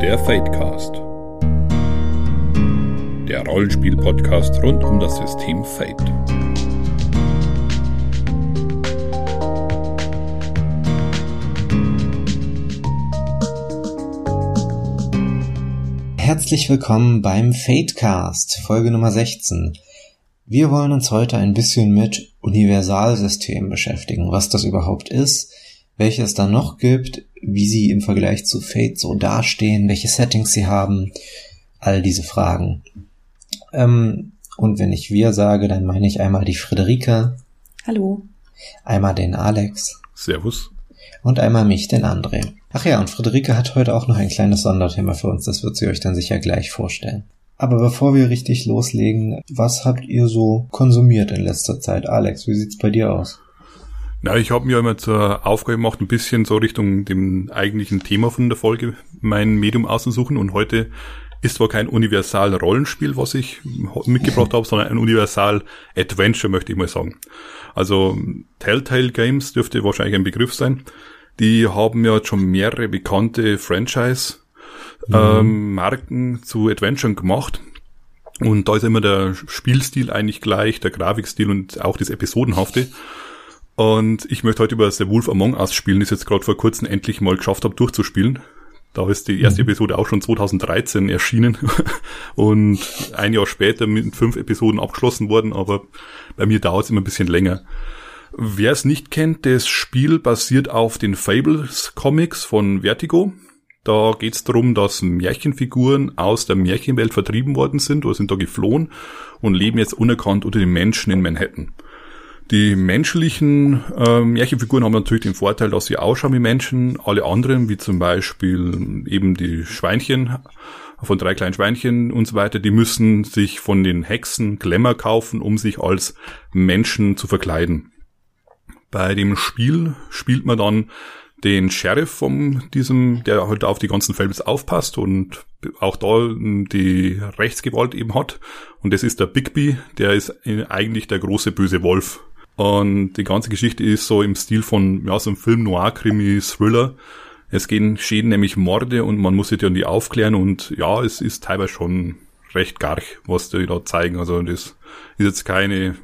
Der Fadecast. Der Rollenspiel-Podcast rund um das System Fate. Herzlich willkommen beim Fadecast, Folge Nummer 16. Wir wollen uns heute ein bisschen mit Universalsystemen beschäftigen, was das überhaupt ist, welche es da noch gibt, wie sie im Vergleich zu Fate so dastehen, welche Settings sie haben, all diese Fragen. Ähm, und wenn ich wir sage, dann meine ich einmal die Friederike. Hallo. Einmal den Alex. Servus. Und einmal mich, den André. Ach ja, und Friederike hat heute auch noch ein kleines Sonderthema für uns, das wird sie euch dann sicher gleich vorstellen. Aber bevor wir richtig loslegen, was habt ihr so konsumiert in letzter Zeit? Alex, wie sieht's bei dir aus? Na, ich habe mir immer zur Aufgabe gemacht, ein bisschen so Richtung dem eigentlichen Thema von der Folge mein Medium auszusuchen. Und heute ist zwar kein Universal-Rollenspiel, was ich mitgebracht habe, sondern ein Universal-Adventure, möchte ich mal sagen. Also Telltale Games dürfte wahrscheinlich ein Begriff sein. Die haben ja schon mehrere bekannte Franchise-Marken mhm. ähm, zu Adventuren gemacht. Und da ist immer der Spielstil eigentlich gleich, der Grafikstil und auch das Episodenhafte. Und ich möchte heute über The Wolf Among Us spielen, das ich jetzt gerade vor kurzem endlich mal geschafft habe durchzuspielen. Da ist die erste mhm. Episode auch schon 2013 erschienen und ein Jahr später mit fünf Episoden abgeschlossen worden, aber bei mir dauert es immer ein bisschen länger. Wer es nicht kennt, das Spiel basiert auf den Fables Comics von Vertigo. Da geht es darum, dass Märchenfiguren aus der Märchenwelt vertrieben worden sind oder sind da geflohen und leben jetzt unerkannt unter den Menschen in Manhattan. Die menschlichen äh, Märchenfiguren haben natürlich den Vorteil, dass sie ausschauen wie Menschen. Alle anderen, wie zum Beispiel eben die Schweinchen von drei kleinen Schweinchen und so weiter, die müssen sich von den Hexen Glamour kaufen, um sich als Menschen zu verkleiden. Bei dem Spiel spielt man dann den Sheriff von diesem, der halt auf die ganzen Fables aufpasst und auch da die Rechtsgewalt eben hat. Und das ist der Bigby, der ist eigentlich der große böse Wolf und die ganze Geschichte ist so im Stil von, ja, so einem Film Noir, Krimi, Thriller. Es gehen, geschehen nämlich Morde und man muss sich dann die aufklären und ja, es ist teilweise schon recht garch, was die da zeigen. Also das ist jetzt keine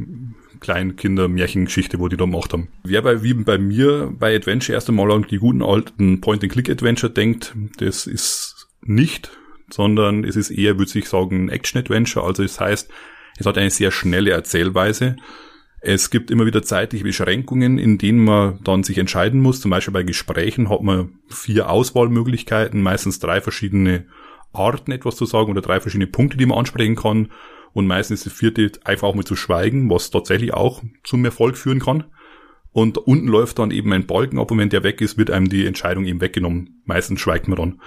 Kleinkinder-Märchengeschichte, wo die da gemacht haben. Wer bei, wie bei mir bei Adventure erst einmal an die guten alten Point-and-Click-Adventure denkt, das ist nicht, sondern es ist eher, würde ich sagen, ein Action-Adventure. Also es das heißt, es hat eine sehr schnelle Erzählweise. Es gibt immer wieder zeitliche Beschränkungen, in denen man dann sich entscheiden muss. Zum Beispiel bei Gesprächen hat man vier Auswahlmöglichkeiten, meistens drei verschiedene Arten etwas zu sagen oder drei verschiedene Punkte, die man ansprechen kann. Und meistens ist die vierte einfach auch mal zu schweigen, was tatsächlich auch zum Erfolg führen kann. Und unten läuft dann eben ein Balken ab und wenn der weg ist, wird einem die Entscheidung eben weggenommen. Meistens schweigt man dann.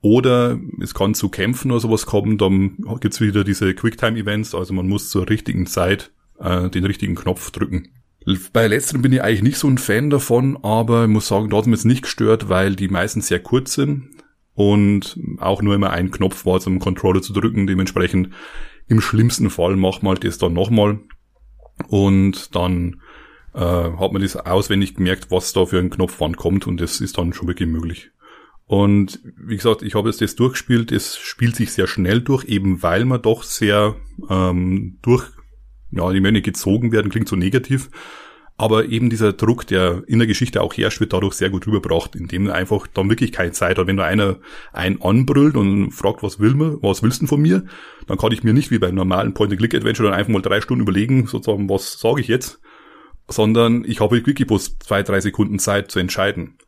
Oder es kann zu Kämpfen oder sowas kommen, dann gibt's wieder diese Quicktime-Events, also man muss zur richtigen Zeit äh, den richtigen Knopf drücken. Bei letzteren bin ich eigentlich nicht so ein Fan davon, aber ich muss sagen, dort hat mich jetzt nicht gestört, weil die meisten sehr kurz sind und auch nur immer ein Knopf war, zum Controller zu drücken. Dementsprechend im schlimmsten Fall macht man das dann nochmal und dann äh, hat man das auswendig gemerkt, was da für ein Knopf wann kommt und das ist dann schon wirklich möglich. Und wie gesagt, ich habe jetzt das durchgespielt, es spielt sich sehr schnell durch, eben weil man doch sehr ähm, durch ja, die Männer gezogen werden, klingt so negativ. Aber eben dieser Druck, der in der Geschichte auch herrscht, wird dadurch sehr gut rübergebracht, indem einfach dann wirklich keine Zeit hat. Wenn da einer einen anbrüllt und fragt, was will man, was willst du von mir, dann kann ich mir nicht wie beim normalen Point-and-Click-Adventure dann einfach mal drei Stunden überlegen, sozusagen, was sage ich jetzt, sondern ich habe wirklich bloß zwei, drei Sekunden Zeit zu entscheiden.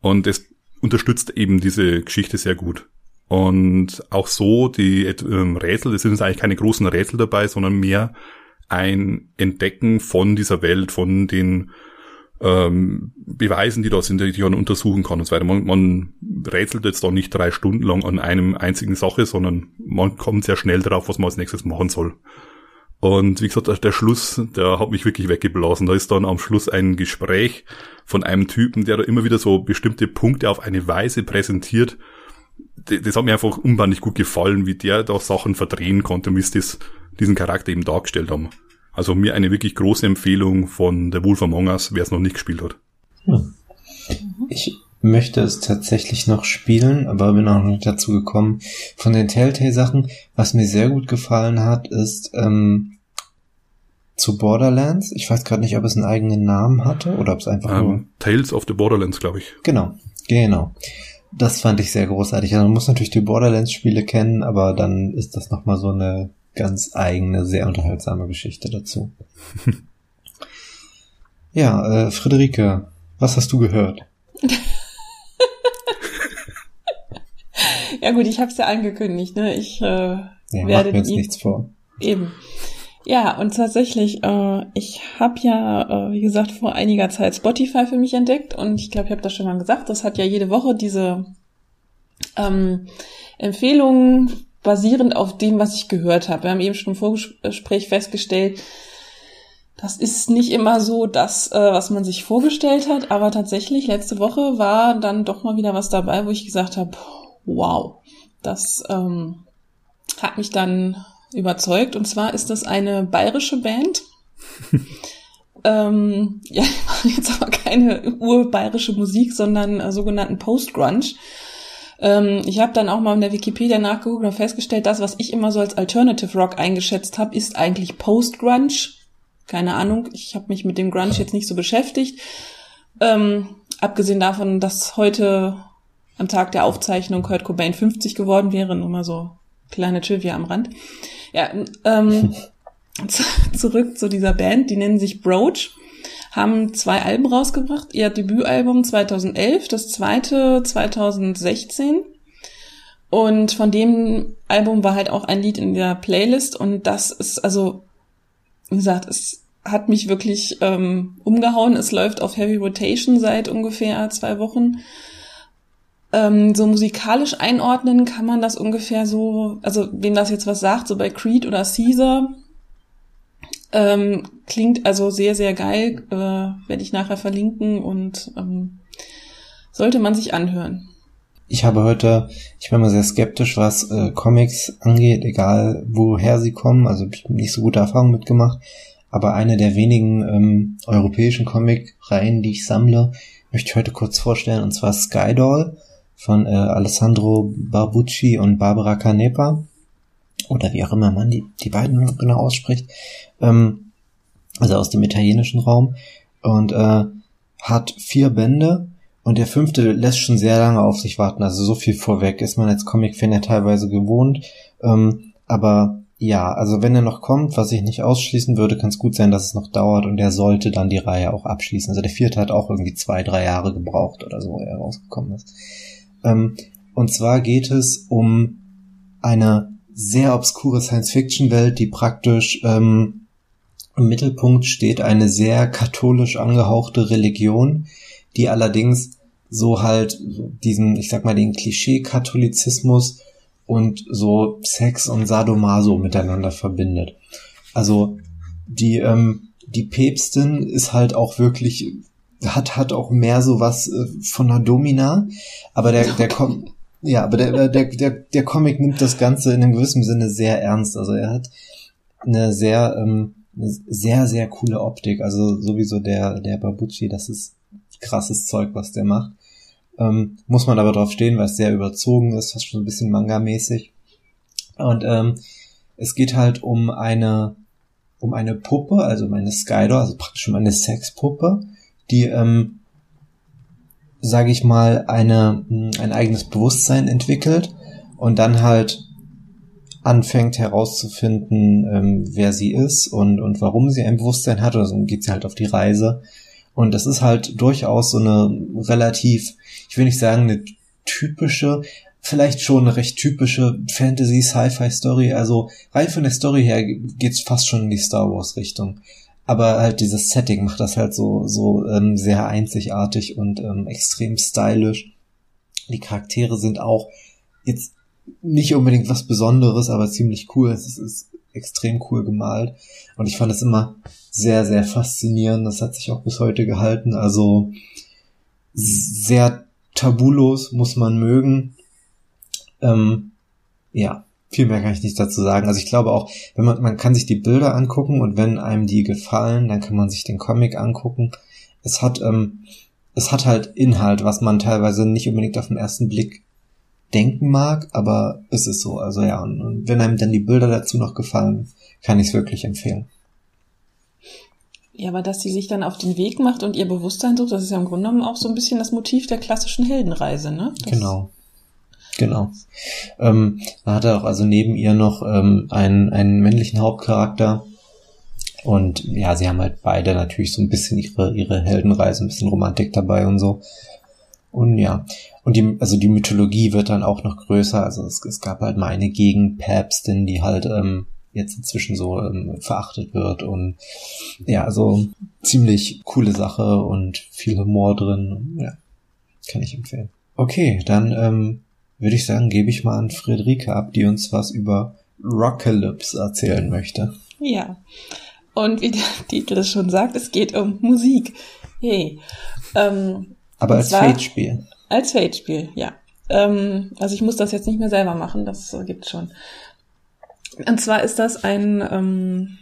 Und das unterstützt eben diese Geschichte sehr gut. Und auch so, die äh, Rätsel, das sind jetzt eigentlich keine großen Rätsel dabei, sondern mehr ein Entdecken von dieser Welt, von den ähm, Beweisen, die da sind, die man untersuchen kann und so weiter. Man, man rätselt jetzt doch nicht drei Stunden lang an einem einzigen Sache, sondern man kommt sehr schnell darauf, was man als nächstes machen soll. Und wie gesagt, der Schluss, der hat mich wirklich weggeblasen. Da ist dann am Schluss ein Gespräch von einem Typen, der da immer wieder so bestimmte Punkte auf eine Weise präsentiert. Das hat mir einfach unbändig gut gefallen, wie der da Sachen verdrehen konnte, wie es das diesen Charakter eben dargestellt haben. Also mir eine wirklich große Empfehlung von The Wolf Among Us, wer es noch nicht gespielt hat. Hm. Ich möchte es tatsächlich noch spielen, aber bin auch noch nicht dazu gekommen. Von den Telltale-Sachen, was mir sehr gut gefallen hat, ist ähm, zu Borderlands. Ich weiß gerade nicht, ob es einen eigenen Namen hatte oder ob es einfach um, nur... Ähm, Tales of the Borderlands, glaube ich. Genau, genau. Das fand ich sehr großartig. Also man muss natürlich die Borderlands-Spiele kennen, aber dann ist das nochmal so eine ganz eigene, sehr unterhaltsame Geschichte dazu. ja, äh, Friederike, was hast du gehört? ja gut, ich habe es ja angekündigt. Ne? Ich äh, ja, werde mir jetzt nichts vor. Eben. Ja, und tatsächlich, äh, ich habe ja, äh, wie gesagt, vor einiger Zeit Spotify für mich entdeckt und ich glaube, ich habe das schon mal gesagt, das hat ja jede Woche diese ähm, Empfehlungen basierend auf dem, was ich gehört habe. Wir haben eben schon im Vorgespräch festgestellt, das ist nicht immer so das, äh, was man sich vorgestellt hat, aber tatsächlich, letzte Woche war dann doch mal wieder was dabei, wo ich gesagt habe, wow, das ähm, hat mich dann überzeugt. Und zwar ist das eine bayerische Band. ähm, ja, jetzt aber keine urbayerische Musik, sondern äh, sogenannten Post-Grunge. Ähm, ich habe dann auch mal in der Wikipedia nachgeguckt und festgestellt, das, was ich immer so als Alternative Rock eingeschätzt habe, ist eigentlich Post-Grunge. Keine Ahnung, ich habe mich mit dem Grunge jetzt nicht so beschäftigt. Ähm, abgesehen davon, dass heute am Tag der Aufzeichnung Kurt Cobain 50 geworden wäre, nur mal so kleine Trivia am Rand. Ja, ähm, zurück zu dieser Band, die nennen sich Broach, haben zwei Alben rausgebracht. Ihr Debütalbum 2011, das zweite 2016. Und von dem Album war halt auch ein Lied in der Playlist und das ist also, wie gesagt, es hat mich wirklich ähm, umgehauen. Es läuft auf Heavy Rotation seit ungefähr zwei Wochen. Ähm, so musikalisch einordnen kann man das ungefähr so, also wem das jetzt was sagt, so bei Creed oder Caesar, ähm, klingt also sehr, sehr geil, äh, werde ich nachher verlinken und ähm, sollte man sich anhören. Ich habe heute, ich bin mal sehr skeptisch, was äh, Comics angeht, egal woher sie kommen, also ich habe nicht so gute Erfahrungen mitgemacht, aber eine der wenigen ähm, europäischen Comic-Reihen, die ich sammle, möchte ich heute kurz vorstellen, und zwar Skydoll von äh, Alessandro Barbucci und Barbara Canepa oder wie auch immer man die, die beiden genau ausspricht, ähm, also aus dem italienischen Raum und äh, hat vier Bände und der fünfte lässt schon sehr lange auf sich warten, also so viel vorweg ist man als Comic-Fan ja teilweise gewohnt, ähm, aber ja, also wenn er noch kommt, was ich nicht ausschließen würde, kann es gut sein, dass es noch dauert und er sollte dann die Reihe auch abschließen. Also der vierte hat auch irgendwie zwei, drei Jahre gebraucht oder so, wo er rausgekommen ist. Ähm, und zwar geht es um eine sehr obskure Science-Fiction-Welt, die praktisch ähm, im Mittelpunkt steht eine sehr katholisch angehauchte Religion, die allerdings so halt diesen, ich sag mal, den Klischee-Katholizismus und so Sex und Sadomaso miteinander verbindet. Also die, ähm, die Päpstin ist halt auch wirklich hat hat auch mehr so was äh, von einer Domina, aber der der kommt ja, aber der, der, der, der Comic nimmt das Ganze in einem gewissen Sinne sehr ernst. Also er hat eine sehr, ähm, eine sehr, sehr coole Optik. Also sowieso der, der Babucci, das ist krasses Zeug, was der macht. Ähm, muss man aber drauf stehen, weil es sehr überzogen ist, fast schon ein bisschen Manga-mäßig. Und ähm, es geht halt um eine, um eine Puppe, also um eine Skydor, also praktisch um eine Sexpuppe, die, ähm, sage ich mal, eine, ein eigenes Bewusstsein entwickelt und dann halt anfängt herauszufinden, ähm, wer sie ist und, und warum sie ein Bewusstsein hat. Also geht sie halt auf die Reise. Und das ist halt durchaus so eine relativ, ich will nicht sagen eine typische, vielleicht schon eine recht typische Fantasy-Sci-Fi-Story. Also rein von der Story her geht's fast schon in die Star Wars-Richtung aber halt dieses Setting macht das halt so so ähm, sehr einzigartig und ähm, extrem stylisch. Die Charaktere sind auch jetzt nicht unbedingt was Besonderes, aber ziemlich cool. Es ist, ist extrem cool gemalt und ich fand es immer sehr sehr faszinierend. Das hat sich auch bis heute gehalten. Also sehr tabulos muss man mögen. Ähm, ja, viel mehr kann ich nicht dazu sagen. Also ich glaube auch, wenn man, man kann sich die Bilder angucken und wenn einem die gefallen, dann kann man sich den Comic angucken. Es hat, ähm, es hat halt Inhalt, was man teilweise nicht unbedingt auf den ersten Blick denken mag, aber es ist so. Also ja, und, und wenn einem dann die Bilder dazu noch gefallen, kann ich es wirklich empfehlen. Ja, aber dass sie sich dann auf den Weg macht und ihr Bewusstsein sucht, das ist ja im Grunde genommen auch so ein bisschen das Motiv der klassischen Heldenreise, ne? Das genau. Genau. Ähm, da hat er auch also neben ihr noch ähm, einen, einen männlichen Hauptcharakter. Und ja, sie haben halt beide natürlich so ein bisschen ihre, ihre Heldenreise, ein bisschen Romantik dabei und so. Und ja, und die, also die Mythologie wird dann auch noch größer. Also es, es gab halt mal eine Gegenpäpstin, die halt ähm, jetzt inzwischen so ähm, verachtet wird und ja, also ziemlich coole Sache und viel Humor drin. Ja, kann ich empfehlen. Okay, dann ähm, würde ich sagen, gebe ich mal an Friederike ab, die uns was über Rockalypse erzählen möchte. Ja. Und wie der Titel schon sagt, es geht um Musik. Hey. Ähm, Aber als Fate-Spiel. Als Fate-Spiel, ja. Ähm, also ich muss das jetzt nicht mehr selber machen, das gibt's schon. Und zwar ist das ein, ähm,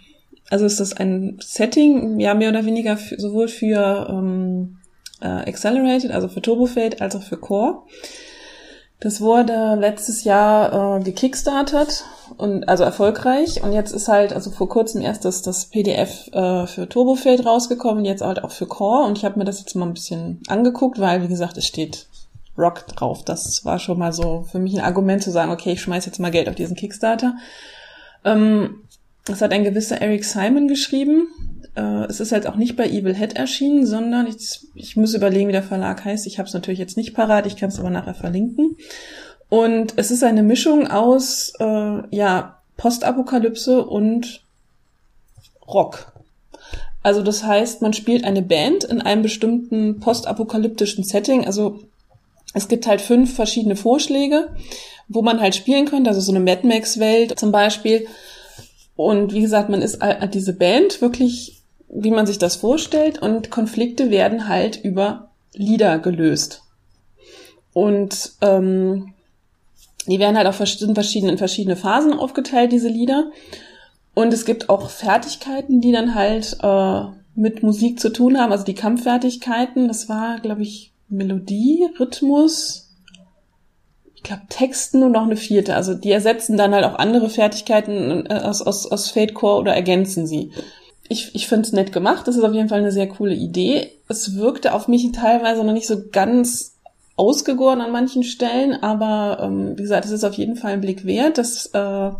also ist das ein Setting, ja, mehr oder weniger für, sowohl für ähm, äh, Accelerated, also für Turbofade, als auch für Core. Das wurde letztes Jahr äh, gekickstartet und also erfolgreich und jetzt ist halt also vor kurzem erst das, das PDF äh, für Turbofade rausgekommen, jetzt halt auch für Core und ich habe mir das jetzt mal ein bisschen angeguckt, weil wie gesagt es steht Rock drauf. Das war schon mal so für mich ein Argument zu sagen, okay, ich schmeiß jetzt mal Geld auf diesen Kickstarter. Ähm, das hat ein gewisser Eric Simon geschrieben. Äh, es ist halt auch nicht bei Evil Head erschienen, sondern ich, ich muss überlegen, wie der Verlag heißt. Ich habe es natürlich jetzt nicht parat, ich kann es aber nachher verlinken. Und es ist eine Mischung aus äh, ja Postapokalypse und Rock. Also das heißt, man spielt eine Band in einem bestimmten postapokalyptischen Setting. Also es gibt halt fünf verschiedene Vorschläge wo man halt spielen könnte, also so eine Mad Max-Welt zum Beispiel. Und wie gesagt, man ist diese Band wirklich, wie man sich das vorstellt, und Konflikte werden halt über Lieder gelöst. Und ähm, die werden halt auf verschiedene, in verschiedene Phasen aufgeteilt, diese Lieder. Und es gibt auch Fertigkeiten, die dann halt äh, mit Musik zu tun haben, also die Kampffertigkeiten. Das war, glaube ich, Melodie, Rhythmus, ich glaube, Texten und noch eine vierte. Also die ersetzen dann halt auch andere Fertigkeiten äh, aus, aus, aus Fate Core oder ergänzen sie. Ich, ich finde es nett gemacht. Das ist auf jeden Fall eine sehr coole Idee. Es wirkte auf mich teilweise noch nicht so ganz ausgegoren an manchen Stellen, aber ähm, wie gesagt, es ist auf jeden Fall ein Blick wert. Das äh,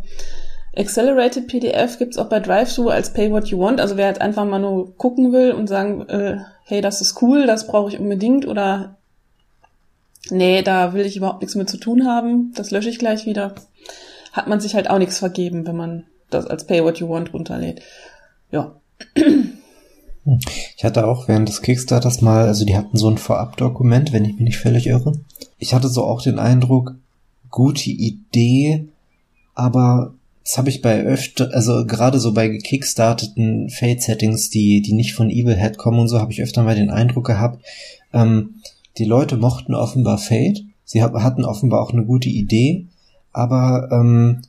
Accelerated PDF gibt's auch bei DriveThru als Pay What You Want. Also wer jetzt einfach mal nur gucken will und sagen, äh, hey, das ist cool, das brauche ich unbedingt oder nee, da will ich überhaupt nichts mit zu tun haben, das lösche ich gleich wieder, hat man sich halt auch nichts vergeben, wenn man das als Pay What You Want runterlädt. Ja. Ich hatte auch während des Kickstarters mal, also die hatten so ein Vorabdokument, wenn ich mich nicht völlig irre. Ich hatte so auch den Eindruck, gute Idee, aber das habe ich bei öfter, also gerade so bei gekickstarteten Fade-Settings, die, die nicht von Evil Head kommen und so, habe ich öfter mal den Eindruck gehabt, ähm, die Leute mochten offenbar Fate, sie hatten offenbar auch eine gute Idee, aber ähm,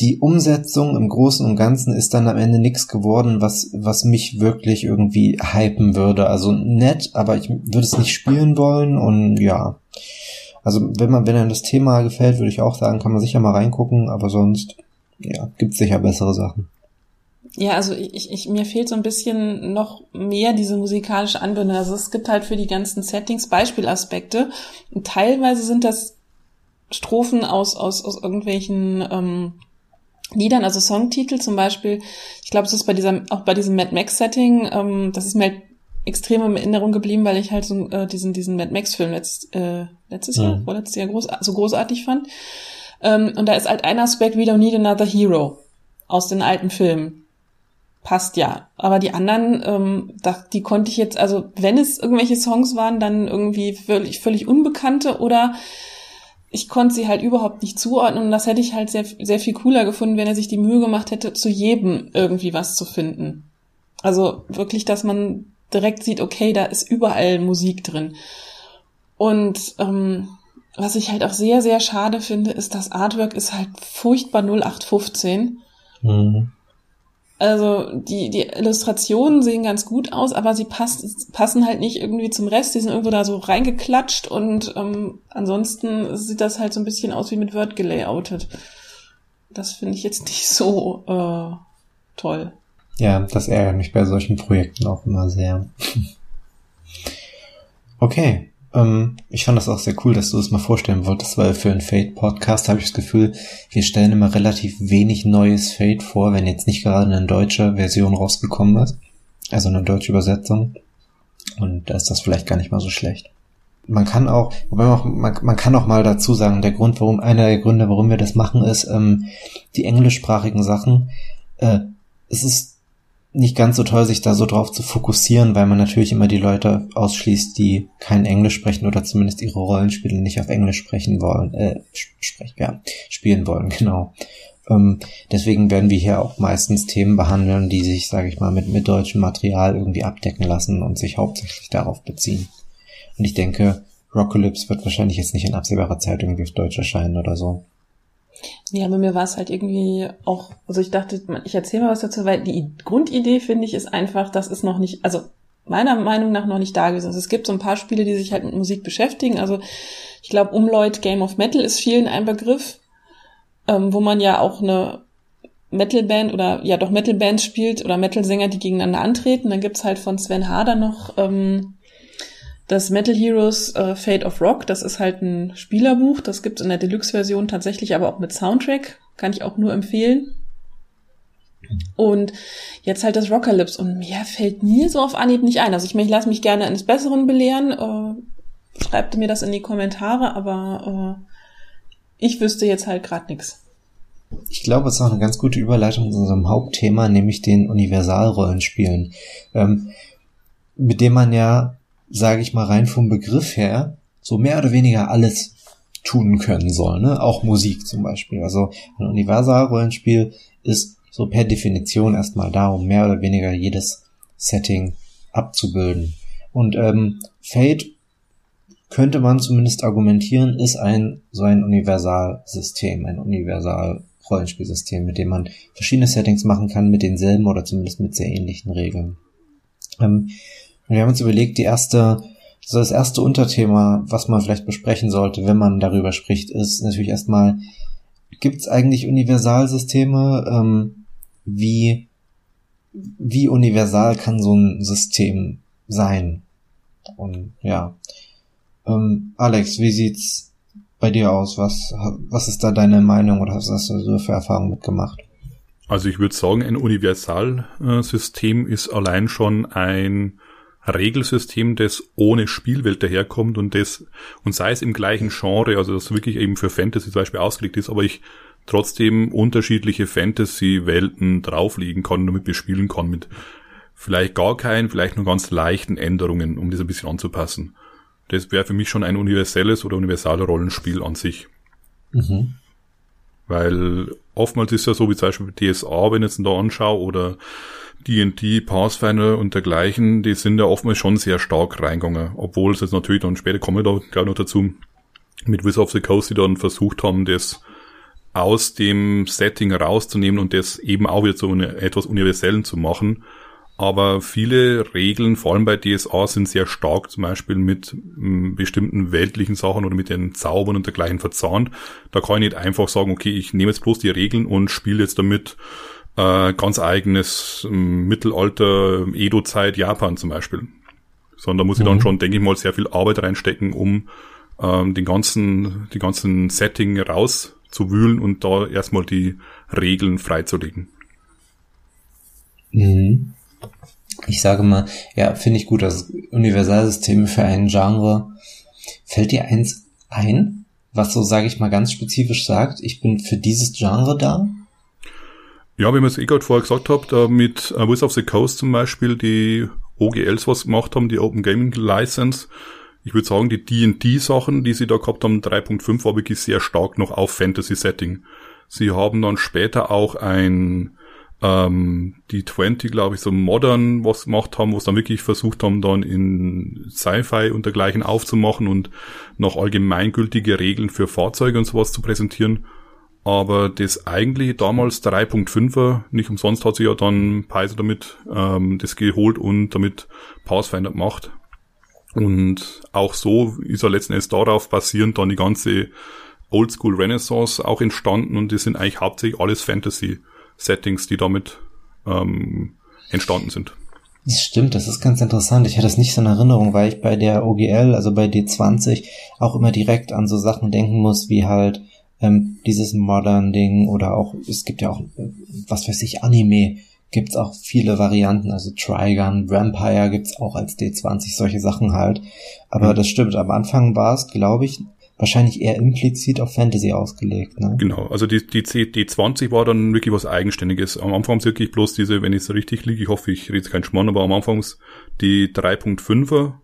die Umsetzung im Großen und Ganzen ist dann am Ende nichts geworden, was, was mich wirklich irgendwie hypen würde. Also nett, aber ich würde es nicht spielen wollen und ja. Also wenn man, wenn einem das Thema gefällt, würde ich auch sagen, kann man sicher mal reingucken, aber sonst, ja, gibt sicher bessere Sachen. Ja, also ich, ich, mir fehlt so ein bisschen noch mehr diese musikalische Anbindung. Also es gibt halt für die ganzen Settings Beispielaspekte. Und teilweise sind das Strophen aus, aus, aus irgendwelchen ähm, Liedern, also Songtitel zum Beispiel. Ich glaube, es ist bei dieser, auch bei diesem Mad Max Setting, ähm, das ist mir halt extrem in Erinnerung geblieben, weil ich halt so äh, diesen, diesen Mad Max Film letzt, äh, letztes Jahr, mhm. vorletztes Jahr groß, so großartig fand. Ähm, und da ist halt ein Aspekt, We Don't Need Another Hero aus den alten Filmen passt ja. Aber die anderen, ähm, da, die konnte ich jetzt, also wenn es irgendwelche Songs waren, dann irgendwie völlig, völlig unbekannte oder ich konnte sie halt überhaupt nicht zuordnen und das hätte ich halt sehr, sehr viel cooler gefunden, wenn er sich die Mühe gemacht hätte, zu jedem irgendwie was zu finden. Also wirklich, dass man direkt sieht, okay, da ist überall Musik drin. Und ähm, was ich halt auch sehr, sehr schade finde, ist, das Artwork ist halt furchtbar 0815. Mhm. Also die, die Illustrationen sehen ganz gut aus, aber sie passt, passen halt nicht irgendwie zum Rest. Die sind irgendwo da so reingeklatscht und ähm, ansonsten sieht das halt so ein bisschen aus wie mit Word gelayoutet. Das finde ich jetzt nicht so äh, toll. Ja, das ärgert mich bei solchen Projekten auch immer sehr. okay. Ähm, ich fand das auch sehr cool, dass du es mal vorstellen wolltest, weil für einen Fate-Podcast habe ich das Gefühl, wir stellen immer relativ wenig neues Fate vor, wenn jetzt nicht gerade eine deutsche Version rausgekommen ist. Also eine deutsche Übersetzung. Und da ist das vielleicht gar nicht mal so schlecht. Man kann auch, wobei man, man, man kann auch mal dazu sagen, der Grund, warum, einer der Gründe, warum wir das machen, ist, ähm, die englischsprachigen Sachen, äh, es ist nicht ganz so toll, sich da so drauf zu fokussieren, weil man natürlich immer die Leute ausschließt, die kein Englisch sprechen oder zumindest ihre Rollenspiele nicht auf Englisch sprechen wollen, äh, sprechen, ja, spielen wollen, genau. Ähm, deswegen werden wir hier auch meistens Themen behandeln, die sich, sage ich mal, mit, mit deutschem Material irgendwie abdecken lassen und sich hauptsächlich darauf beziehen. Und ich denke, Rockalypse wird wahrscheinlich jetzt nicht in absehbarer Zeit irgendwie auf Deutsch erscheinen oder so. Ja, aber mir war es halt irgendwie auch, also ich dachte, ich erzähle mal was dazu, weil die Grundidee, finde ich, ist einfach, das ist noch nicht, also meiner Meinung nach noch nicht da gewesen. Also es gibt so ein paar Spiele, die sich halt mit Musik beschäftigen. Also ich glaube, Umleut Game of Metal ist vielen ein Begriff, ähm, wo man ja auch eine Metalband oder ja doch Metalbands spielt oder Metal-Sänger, die gegeneinander antreten. Dann gibt's halt von Sven Harder noch ähm, das Metal Heroes äh, Fate of Rock, das ist halt ein Spielerbuch, das gibt's in der Deluxe-Version tatsächlich aber auch mit Soundtrack, kann ich auch nur empfehlen. Und jetzt halt das Rockalypse und mehr fällt mir so auf Anhieb nicht ein. Also ich, meine, ich lasse mich gerne eines Besseren belehren, äh, schreibt mir das in die Kommentare, aber äh, ich wüsste jetzt halt gerade nix. Ich glaube, es ist auch eine ganz gute Überleitung zu unserem Hauptthema, nämlich den Universalrollenspielen, ähm, mit dem man ja sage ich mal rein vom Begriff her, so mehr oder weniger alles tun können soll, ne? Auch Musik zum Beispiel. Also ein Universal-Rollenspiel ist so per Definition erstmal da, um mehr oder weniger jedes Setting abzubilden. Und ähm, Fate könnte man zumindest argumentieren, ist ein so ein Universalsystem, ein Universal-Rollenspielsystem, mit dem man verschiedene Settings machen kann mit denselben oder zumindest mit sehr ähnlichen Regeln. Ähm, wir haben uns überlegt, die erste, so das erste Unterthema, was man vielleicht besprechen sollte, wenn man darüber spricht, ist natürlich erstmal, gibt es eigentlich Universalsysteme? Ähm, wie, wie universal kann so ein System sein? Und ja. Ähm, Alex, wie sieht's bei dir aus? Was, was ist da deine Meinung oder was hast du so für Erfahrungen mitgemacht? Also ich würde sagen, ein Universalsystem ist allein schon ein Regelsystem, das ohne Spielwelt daherkommt und das, und sei es im gleichen Genre, also das wirklich eben für Fantasy zum Beispiel ausgelegt ist, aber ich trotzdem unterschiedliche Fantasy-Welten drauflegen kann damit bespielen kann mit vielleicht gar keinen, vielleicht nur ganz leichten Änderungen, um das ein bisschen anzupassen. Das wäre für mich schon ein universelles oder universales Rollenspiel an sich. Mhm. Weil oftmals ist ja so wie zum Beispiel DSA, wenn ich jetzt da anschaue, oder D&D, Pathfinder und dergleichen, die sind ja oftmals schon sehr stark reingegangen, obwohl es jetzt natürlich dann später kommen wir da gleich noch dazu, mit Wizards of the Coast, die dann versucht haben, das aus dem Setting rauszunehmen und das eben auch wieder zu etwas Universellen zu machen. Aber viele Regeln, vor allem bei DSA, sind sehr stark zum Beispiel mit mm, bestimmten weltlichen Sachen oder mit den Zaubern und dergleichen verzahnt. Da kann ich nicht einfach sagen, okay, ich nehme jetzt bloß die Regeln und spiele jetzt damit äh, ganz eigenes ähm, Mittelalter, Edo-Zeit Japan zum Beispiel. Sondern da muss ich dann mhm. schon, denke ich mal, sehr viel Arbeit reinstecken, um ähm, den ganzen, die ganzen Setting rauszuwühlen und da erstmal die Regeln freizulegen. Mhm. Ich sage mal, ja, finde ich gut, das Universalsystem für ein Genre. Fällt dir eins ein, was so, sage ich mal, ganz spezifisch sagt, ich bin für dieses Genre da? Ja, wie man es eh gerade vorher gesagt habt, da mit uh, Wizards of the Coast zum Beispiel, die OGLs was gemacht haben, die Open Gaming License. Ich würde sagen, die D&D-Sachen, die sie da gehabt haben, 3.5 war wirklich sehr stark noch auf Fantasy-Setting. Sie haben dann später auch ein ähm, die 20, glaube ich, so modern was gemacht haben, wo es dann wirklich versucht haben, dann in Sci-Fi und dergleichen aufzumachen und noch allgemeingültige Regeln für Fahrzeuge und sowas zu präsentieren. Aber das eigentliche damals 3.5er, nicht umsonst hat sich ja dann Paizo damit ähm, das geholt und damit Pathfinder gemacht. Und auch so ist er letzten Endes darauf basierend dann die ganze Oldschool Renaissance auch entstanden und das sind eigentlich hauptsächlich alles Fantasy-Settings, die damit ähm, entstanden sind. Das stimmt, das ist ganz interessant. Ich hatte es nicht so in Erinnerung, weil ich bei der OGL, also bei D20, auch immer direkt an so Sachen denken muss, wie halt ähm, dieses Modern-Ding oder auch, es gibt ja auch, äh, was weiß ich, Anime, gibt's auch viele Varianten, also Trigun, Vampire gibt's auch als D20, solche Sachen halt. Aber mhm. das stimmt, am Anfang war es, glaube ich, wahrscheinlich eher implizit auf Fantasy ausgelegt. Ne? Genau, also die, die CD20 war dann wirklich was Eigenständiges. Am Anfang wirklich bloß diese, wenn ich es richtig liege, ich hoffe, ich rede jetzt keinen Schmarrn, aber am Anfang die 3.5er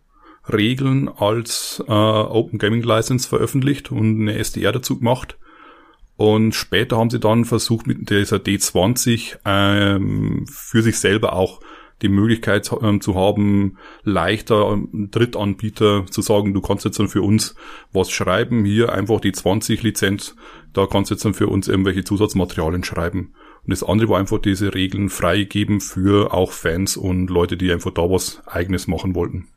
Regeln als äh, Open Gaming License veröffentlicht und eine SDR dazu gemacht. Und später haben sie dann versucht, mit dieser D20 ähm, für sich selber auch die Möglichkeit ähm, zu haben, leichter Drittanbieter zu sagen, du kannst jetzt dann für uns was schreiben, hier einfach die 20 Lizenz, da kannst du jetzt dann für uns irgendwelche Zusatzmaterialien schreiben. Und das andere war einfach diese Regeln freigeben für auch Fans und Leute, die einfach da was eigenes machen wollten.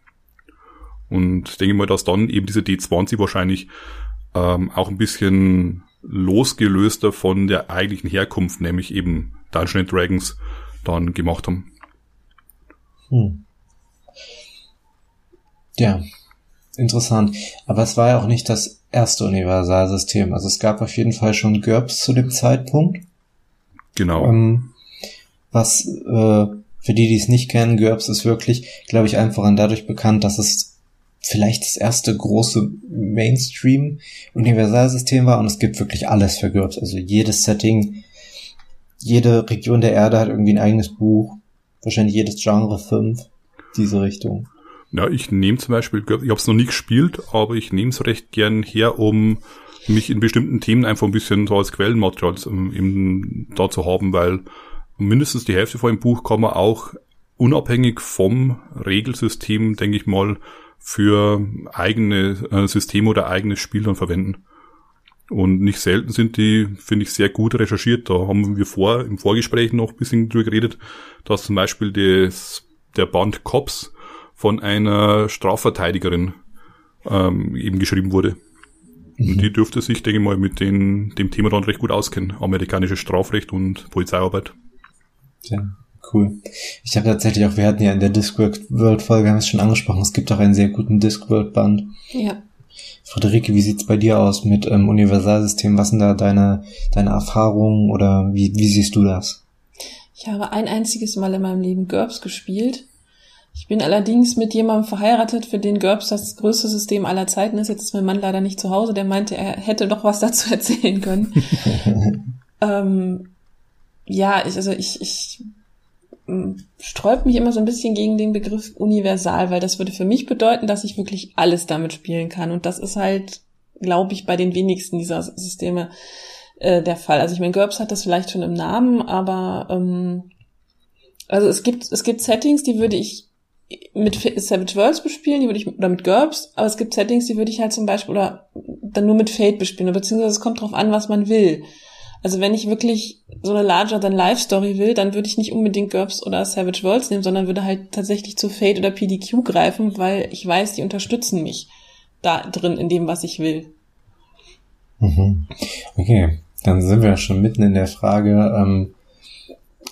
Und denke mal, dass dann eben diese D20 wahrscheinlich ähm, auch ein bisschen losgelöster von der eigentlichen Herkunft, nämlich eben Dungeons Dragons, dann gemacht haben. Hm. Ja, interessant. Aber es war ja auch nicht das erste Universalsystem. Also es gab auf jeden Fall schon GURPS zu dem Zeitpunkt. Genau. Ähm, was äh, für die, die es nicht kennen, GURPS ist wirklich, glaube ich, einfach dadurch bekannt, dass es vielleicht das erste große Mainstream-Universalsystem war und es gibt wirklich alles für GURPS. Also jedes Setting, jede Region der Erde hat irgendwie ein eigenes Buch wahrscheinlich jedes Genre fünf, diese Richtung. Ja, ich nehme zum Beispiel, ich habe es noch nie gespielt, aber ich nehme es recht gern her, um mich in bestimmten Themen einfach ein bisschen so als Quellenmaterial eben da zu haben, weil mindestens die Hälfte von dem Buch kann man auch unabhängig vom Regelsystem, denke ich mal, für eigene äh, Systeme oder eigenes Spiel dann verwenden. Und nicht selten sind die, finde ich, sehr gut recherchiert. Da haben wir vor, im Vorgespräch noch ein bisschen drüber geredet, dass zum Beispiel des, der Band Cops von einer Strafverteidigerin ähm, eben geschrieben wurde. Mhm. Und die dürfte sich, denke ich mal, mit den, dem Thema dann recht gut auskennen. Amerikanisches Strafrecht und Polizeiarbeit. Ja, cool. Ich habe tatsächlich auch, wir hatten ja in der Discworld-Folge, haben es schon angesprochen, es gibt auch einen sehr guten Discworld-Band. Ja. Friederike, wie sieht's bei dir aus mit ähm, Universalsystem? Was sind da deine, deine Erfahrungen oder wie, wie siehst du das? Ich habe ein einziges Mal in meinem Leben GURPS gespielt. Ich bin allerdings mit jemandem verheiratet, für den GURPS das größte System aller Zeiten ist. Jetzt ist mein Mann leider nicht zu Hause. Der meinte, er hätte doch was dazu erzählen können. ähm, ja, ich, also ich, ich sträubt mich immer so ein bisschen gegen den Begriff universal, weil das würde für mich bedeuten, dass ich wirklich alles damit spielen kann. Und das ist halt, glaube ich, bei den wenigsten dieser Systeme äh, der Fall. Also ich meine, GURPS hat das vielleicht schon im Namen, aber ähm, also es gibt, es gibt Settings, die würde ich mit Savage Worlds bespielen, die würde ich, oder mit GURPS, aber es gibt Settings, die würde ich halt zum Beispiel, oder dann nur mit Fate bespielen, beziehungsweise es kommt drauf an, was man will. Also wenn ich wirklich so eine Larger-than-Life-Story will, dann würde ich nicht unbedingt GURPS oder Savage Worlds nehmen, sondern würde halt tatsächlich zu Fate oder PDQ greifen, weil ich weiß, die unterstützen mich da drin in dem, was ich will. Mhm. Okay, dann sind wir schon mitten in der Frage. Ähm,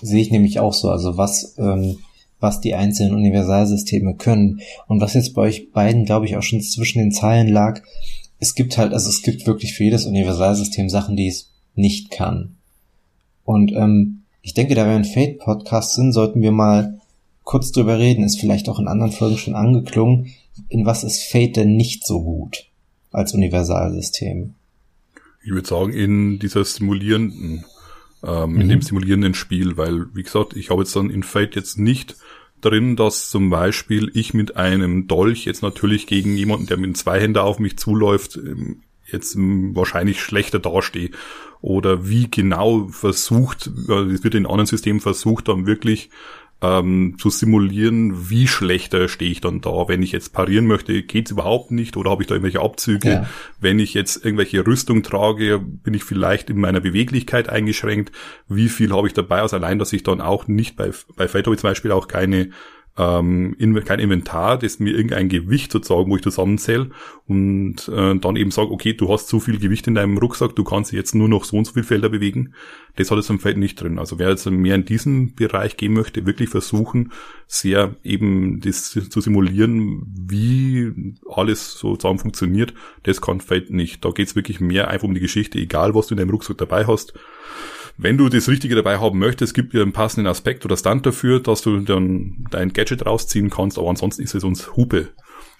sehe ich nämlich auch so, also was ähm, was die einzelnen Universalsysteme können und was jetzt bei euch beiden, glaube ich, auch schon zwischen den Zeilen lag. Es gibt halt, also es gibt wirklich für jedes Universalsystem Sachen, die es nicht kann. Und ähm, ich denke, da wir ein Fate-Podcast sind, sollten wir mal kurz drüber reden. Ist vielleicht auch in anderen Folgen schon angeklungen. In was ist Fate denn nicht so gut als Universalsystem? Ich würde sagen, in dieser simulierenden, ähm, mhm. in dem simulierenden Spiel, weil, wie gesagt, ich habe jetzt dann in Fate jetzt nicht drin, dass zum Beispiel ich mit einem Dolch jetzt natürlich gegen jemanden, der mit zwei Händen auf mich zuläuft, ähm, jetzt wahrscheinlich schlechter dastehe oder wie genau versucht, es wird in anderen Systemen versucht, dann wirklich ähm, zu simulieren, wie schlechter stehe ich dann da. Wenn ich jetzt parieren möchte, geht's überhaupt nicht oder habe ich da irgendwelche Abzüge? Ja. Wenn ich jetzt irgendwelche Rüstung trage, bin ich vielleicht in meiner Beweglichkeit eingeschränkt. Wie viel habe ich dabei? Also allein, dass ich dann auch nicht bei, bei ich zum Beispiel auch keine ähm, in, kein Inventar, das mir irgendein Gewicht sozusagen, wo ich zusammenzähle und äh, dann eben sage, okay, du hast zu viel Gewicht in deinem Rucksack, du kannst jetzt nur noch so und so viele Felder bewegen. Das hat es im Feld nicht drin. Also wer jetzt mehr in diesen Bereich gehen möchte, wirklich versuchen, sehr eben das zu simulieren, wie alles sozusagen funktioniert, das kann Feld nicht. Da geht's wirklich mehr einfach um die Geschichte, egal was du in deinem Rucksack dabei hast wenn du das Richtige dabei haben möchtest, gibt dir einen passenden Aspekt oder Stand dafür, dass du dann dein Gadget rausziehen kannst, aber ansonsten ist es uns Hupe.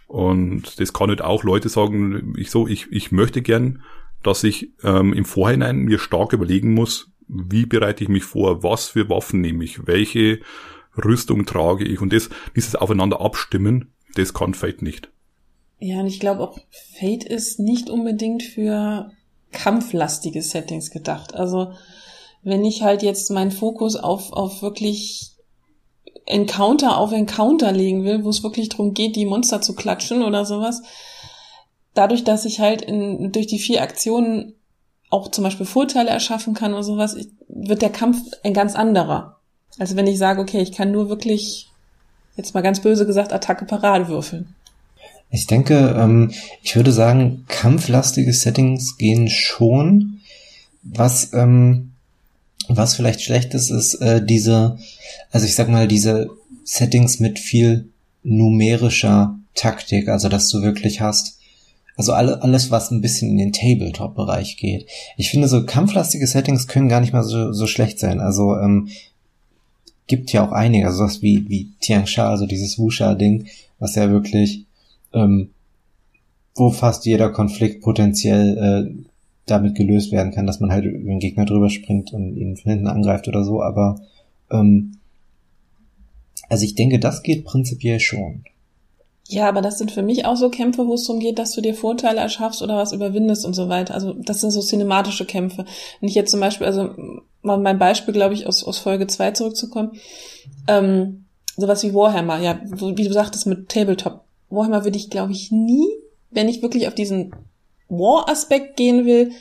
Und das kann halt auch Leute sagen, ich so, ich, ich möchte gern, dass ich ähm, im Vorhinein mir stark überlegen muss, wie bereite ich mich vor, was für Waffen nehme ich, welche Rüstung trage ich und das, dieses Aufeinander abstimmen, das kann Fate nicht. Ja, und ich glaube auch, Fate ist nicht unbedingt für kampflastige Settings gedacht. Also wenn ich halt jetzt meinen Fokus auf, auf wirklich Encounter auf Encounter legen will, wo es wirklich darum geht, die Monster zu klatschen oder sowas, dadurch, dass ich halt in, durch die vier Aktionen auch zum Beispiel Vorteile erschaffen kann oder sowas, wird der Kampf ein ganz anderer. Also wenn ich sage, okay, ich kann nur wirklich, jetzt mal ganz böse gesagt, Attacke Parade würfeln. Ich denke, ähm, ich würde sagen, kampflastige Settings gehen schon. Was ähm, was vielleicht schlecht ist, ist äh, diese, also ich sag mal, diese Settings mit viel numerischer Taktik, also dass du wirklich hast, also alle, alles, was ein bisschen in den Tabletop-Bereich geht. Ich finde, so kampflastige Settings können gar nicht mal so, so schlecht sein. Also ähm, gibt ja auch einige, also was wie, wie Tiangsha, also dieses Wusha-Ding, was ja wirklich, ähm, wo fast jeder Konflikt potenziell äh, damit gelöst werden kann, dass man halt über den Gegner drüber springt und ihn von hinten angreift oder so, aber ähm, also ich denke, das geht prinzipiell schon. Ja, aber das sind für mich auch so Kämpfe, wo es darum geht, dass du dir Vorteile erschaffst oder was überwindest und so weiter. Also das sind so cinematische Kämpfe. Wenn ich jetzt zum Beispiel, also mal mein Beispiel, glaube ich, aus, aus Folge 2 zurückzukommen, ähm, sowas wie Warhammer, ja, wie du sagtest mit Tabletop. Warhammer würde ich, glaube ich, nie, wenn ich wirklich auf diesen War-Aspekt gehen will,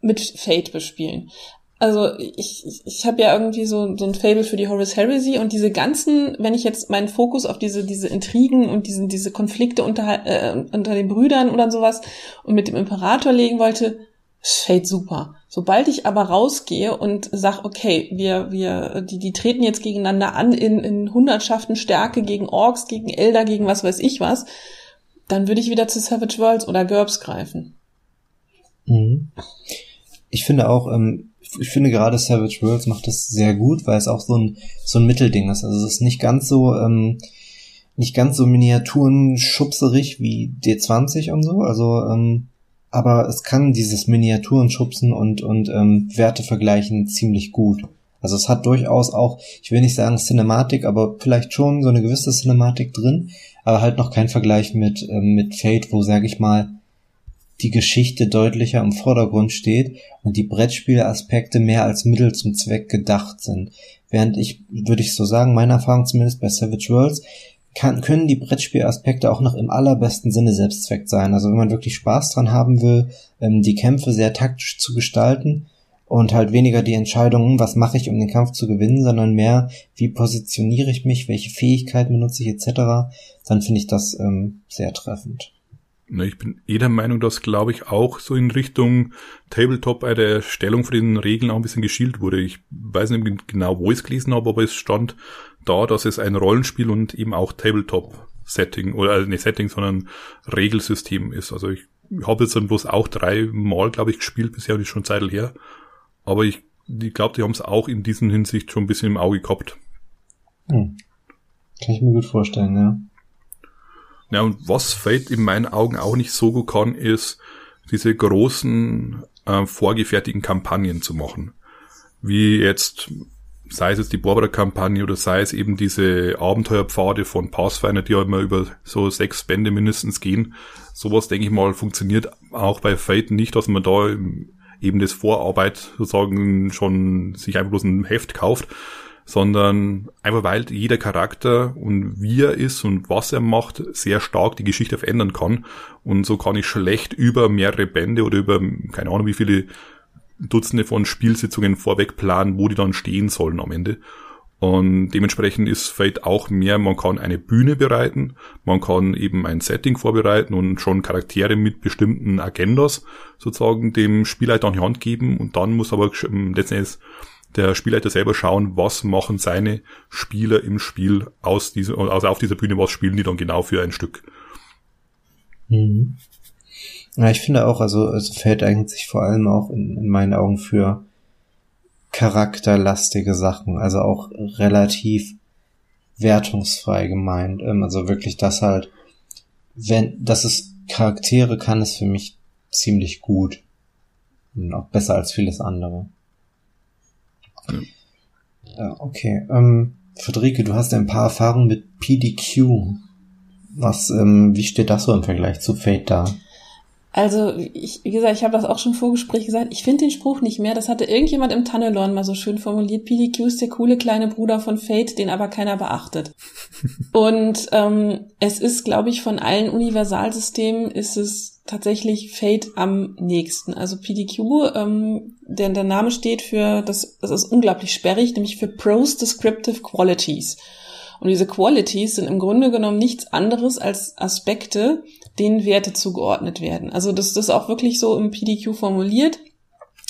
mit Fate bespielen. Also ich, ich, ich habe ja irgendwie so, so ein Fable für die Horus Heresy und diese ganzen, wenn ich jetzt meinen Fokus auf diese, diese Intrigen und diese, diese Konflikte unter, äh, unter den Brüdern oder sowas und mit dem Imperator legen wollte, Fate super. Sobald ich aber rausgehe und sag, okay, wir, wir, die, die treten jetzt gegeneinander an in, in Hundertschaften Stärke gegen Orks, gegen Elder, gegen was weiß ich was, dann würde ich wieder zu Savage Worlds oder GURPS greifen. Mhm. Ich finde auch, ähm, ich finde gerade Savage Worlds macht das sehr gut, weil es auch so ein, so ein Mittelding ist. Also es ist nicht ganz so, ähm, nicht ganz so Miniaturen-schubserig wie D20 und so, also, ähm, aber es kann dieses Miniaturen schubsen und, und ähm, Werte vergleichen ziemlich gut. Also es hat durchaus auch, ich will nicht sagen Cinematik, aber vielleicht schon so eine gewisse Cinematik drin, aber halt noch kein Vergleich mit, ähm, mit Fate, wo, sag ich mal, die Geschichte deutlicher im Vordergrund steht und die Brettspielaspekte mehr als Mittel zum Zweck gedacht sind. Während ich, würde ich so sagen, meine Erfahrung zumindest bei Savage Worlds, kann, können die Brettspielaspekte auch noch im allerbesten Sinne Selbstzweck sein. Also wenn man wirklich Spaß dran haben will, ähm, die Kämpfe sehr taktisch zu gestalten und halt weniger die Entscheidungen, was mache ich, um den Kampf zu gewinnen, sondern mehr, wie positioniere ich mich, welche Fähigkeiten benutze ich etc., dann finde ich das ähm, sehr treffend. Ich bin eh der Meinung, dass, glaube ich, auch so in Richtung Tabletop bei der Stellung von den Regeln auch ein bisschen geschielt wurde. Ich weiß nicht genau, wo ich es gelesen habe, aber es stand da, dass es ein Rollenspiel und eben auch Tabletop-Setting oder also nicht Setting, sondern Regelsystem ist. Also ich habe jetzt dann bloß auch dreimal, glaube ich, gespielt, bisher ist schon Zeit her. Aber ich, ich glaube, die haben es auch in diesen Hinsicht schon ein bisschen im Auge gehabt. Hm. Kann ich mir gut vorstellen, ja. Ja, und was Fate in meinen Augen auch nicht so gut kann, ist, diese großen äh, vorgefertigten Kampagnen zu machen. Wie jetzt, sei es jetzt die Barbara-Kampagne oder sei es eben diese Abenteuerpfade von Pathfinder, die ja immer über so sechs Bände mindestens gehen. Sowas, denke ich mal, funktioniert auch bei Fate nicht, dass man da eben das Vorarbeit sozusagen schon sich einfach bloß ein Heft kauft, sondern einfach weil jeder Charakter und wie er ist und was er macht, sehr stark die Geschichte verändern kann. Und so kann ich schlecht über mehrere Bände oder über, keine Ahnung, wie viele Dutzende von Spielsitzungen vorweg planen, wo die dann stehen sollen am Ende. Und dementsprechend ist Fate auch mehr, man kann eine Bühne bereiten, man kann eben ein Setting vorbereiten und schon Charaktere mit bestimmten Agendas sozusagen dem Spielleiter an die Hand geben und dann muss aber letztendlich der Spielleiter selber schauen, was machen seine Spieler im Spiel aus dieser, also auf dieser Bühne, was spielen die dann genau für ein Stück. Mhm. Ja, ich finde auch, also es fällt eigentlich vor allem auch in, in meinen Augen für charakterlastige Sachen, also auch relativ wertungsfrei gemeint. Ähm, also wirklich das halt, wenn, das ist Charaktere kann es für mich ziemlich gut. Und auch besser als vieles andere. Ja, okay. Ähm, Friederike, du hast ein paar Erfahrungen mit PDQ. Was, ähm, wie steht das so im Vergleich zu Fate da? Also, ich, wie gesagt, ich habe das auch schon im Vorgespräch gesagt, ich finde den Spruch nicht mehr. Das hatte irgendjemand im Tunnelon mal so schön formuliert. PDQ ist der coole kleine Bruder von Fate, den aber keiner beachtet. Und ähm, es ist, glaube ich, von allen Universalsystemen ist es tatsächlich Fate am nächsten. Also PDQ, ähm, der, der Name steht für, das, das ist unglaublich sperrig, nämlich für Pros Descriptive Qualities. Und diese Qualities sind im Grunde genommen nichts anderes als Aspekte, denen Werte zugeordnet werden. Also das, das ist auch wirklich so im PDQ formuliert.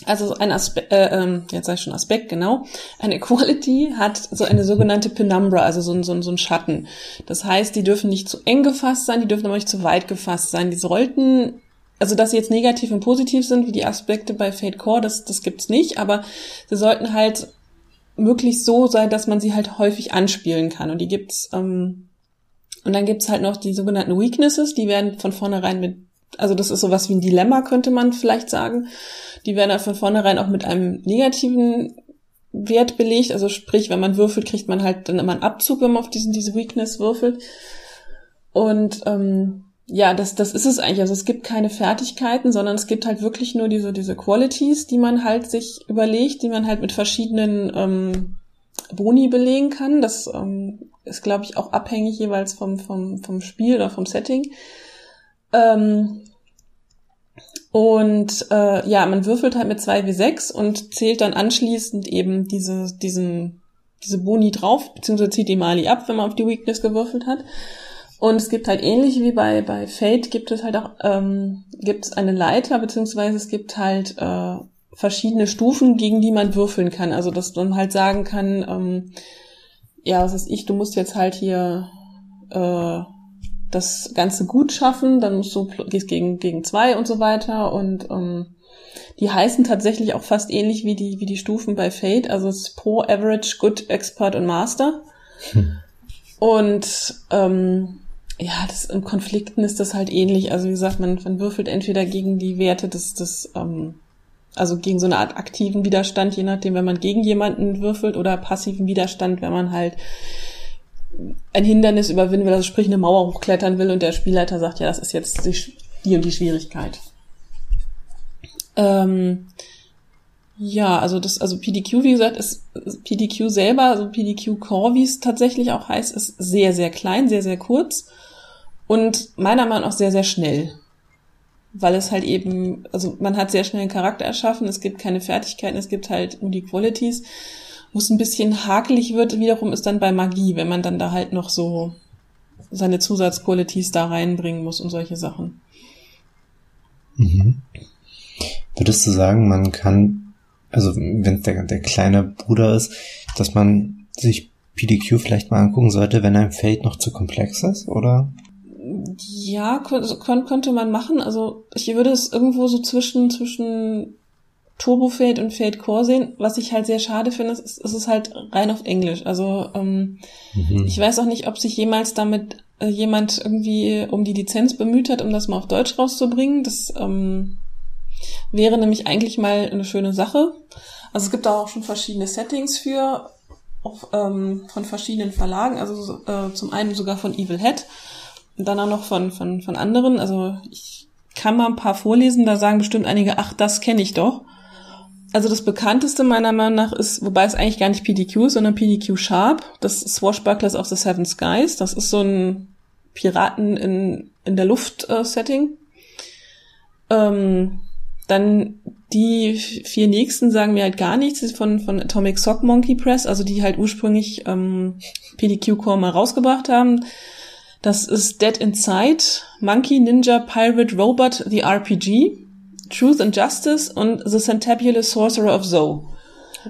Also ein Aspekt, äh, ähm, jetzt sage ich schon Aspekt, genau. Eine Quality hat so eine sogenannte Penumbra, also so ein, so, ein, so ein Schatten. Das heißt, die dürfen nicht zu eng gefasst sein, die dürfen aber nicht zu weit gefasst sein. Die sollten, also dass sie jetzt negativ und positiv sind, wie die Aspekte bei Fate Core, das, das gibt's nicht, aber sie sollten halt möglichst so sein, dass man sie halt häufig anspielen kann. Und die gibt's ähm, und dann gibt's halt noch die sogenannten Weaknesses, die werden von vornherein mit, also das ist sowas wie ein Dilemma, könnte man vielleicht sagen. Die werden dann von vornherein auch mit einem negativen Wert belegt. Also sprich, wenn man würfelt, kriegt man halt dann immer einen Abzug, wenn man auf diesen, diese Weakness würfelt. Und ähm, ja, das, das ist es eigentlich. Also es gibt keine Fertigkeiten, sondern es gibt halt wirklich nur diese, diese Qualities, die man halt sich überlegt, die man halt mit verschiedenen ähm, Boni belegen kann. Das ähm, ist, glaube ich, auch abhängig jeweils vom, vom, vom Spiel oder vom Setting. Ähm, und äh, ja, man würfelt halt mit 2 wie 6 und zählt dann anschließend eben diese, diesen, diese Boni drauf, beziehungsweise zieht die Mali ab, wenn man auf die Weakness gewürfelt hat. Und es gibt halt ähnlich wie bei, bei Fate gibt es halt auch, ähm, gibt es eine Leiter, beziehungsweise es gibt halt äh, verschiedene Stufen, gegen die man würfeln kann. Also dass man halt sagen kann, ähm, ja, was weiß ich, du musst jetzt halt hier äh, das Ganze gut schaffen, dann musst du gehst gegen gegen zwei und so weiter und ähm, die heißen tatsächlich auch fast ähnlich wie die wie die Stufen bei Fate, also es ist Pro, Average, Good, Expert und Master. Hm. Und ähm, ja, das, in Konflikten ist das halt ähnlich. Also wie gesagt, man, man würfelt entweder gegen die Werte des, des ähm, also gegen so eine Art aktiven Widerstand, je nachdem, wenn man gegen jemanden würfelt oder passiven Widerstand, wenn man halt ein Hindernis überwinden will, also sprich eine Mauer hochklettern will und der Spielleiter sagt, ja, das ist jetzt die, und die Schwierigkeit. Ähm, ja, also das, also PDQ, wie gesagt, ist PDQ selber, also PDQ Core, wie es tatsächlich auch heißt, ist sehr, sehr klein, sehr, sehr kurz und meiner Meinung nach sehr, sehr schnell weil es halt eben, also man hat sehr schnell einen Charakter erschaffen, es gibt keine Fertigkeiten, es gibt halt nur die Qualities. Wo es ein bisschen hakelig wird, wiederum ist dann bei Magie, wenn man dann da halt noch so seine Zusatzqualities da reinbringen muss und solche Sachen. Mhm. Würdest du sagen, man kann, also wenn es der, der kleine Bruder ist, dass man sich PDQ vielleicht mal angucken sollte, wenn ein Fate noch zu komplex ist, oder? Ja, könnte, man machen. Also ich würde es irgendwo so zwischen, zwischen Turbo Fade und Fade Core sehen. Was ich halt sehr schade finde, ist, ist es halt rein auf Englisch. Also ähm, mhm. ich weiß auch nicht, ob sich jemals damit äh, jemand irgendwie um die Lizenz bemüht hat, um das mal auf Deutsch rauszubringen. Das ähm, wäre nämlich eigentlich mal eine schöne Sache. Also es gibt da auch schon verschiedene Settings für, auch, ähm, von verschiedenen Verlagen. Also äh, zum einen sogar von Evil Head dann auch noch von, von, von anderen. Also ich kann mal ein paar vorlesen, da sagen bestimmt einige, ach, das kenne ich doch. also das bekannteste meiner Meinung nach ist, wobei es eigentlich gar nicht PDQ ist, sondern PDQ Sharp. Das Swashbucklers of the Seven Skies. Das ist so ein Piraten in, in der Luft-Setting. Äh, ähm, dann die vier nächsten sagen mir halt gar nichts von, von Atomic Sock Monkey Press, also die halt ursprünglich ähm, PDQ Core mal rausgebracht haben. Das ist Dead Inside, Monkey Ninja Pirate Robot The RPG, Truth and Justice und The Centabulous Sorcerer of Zoe.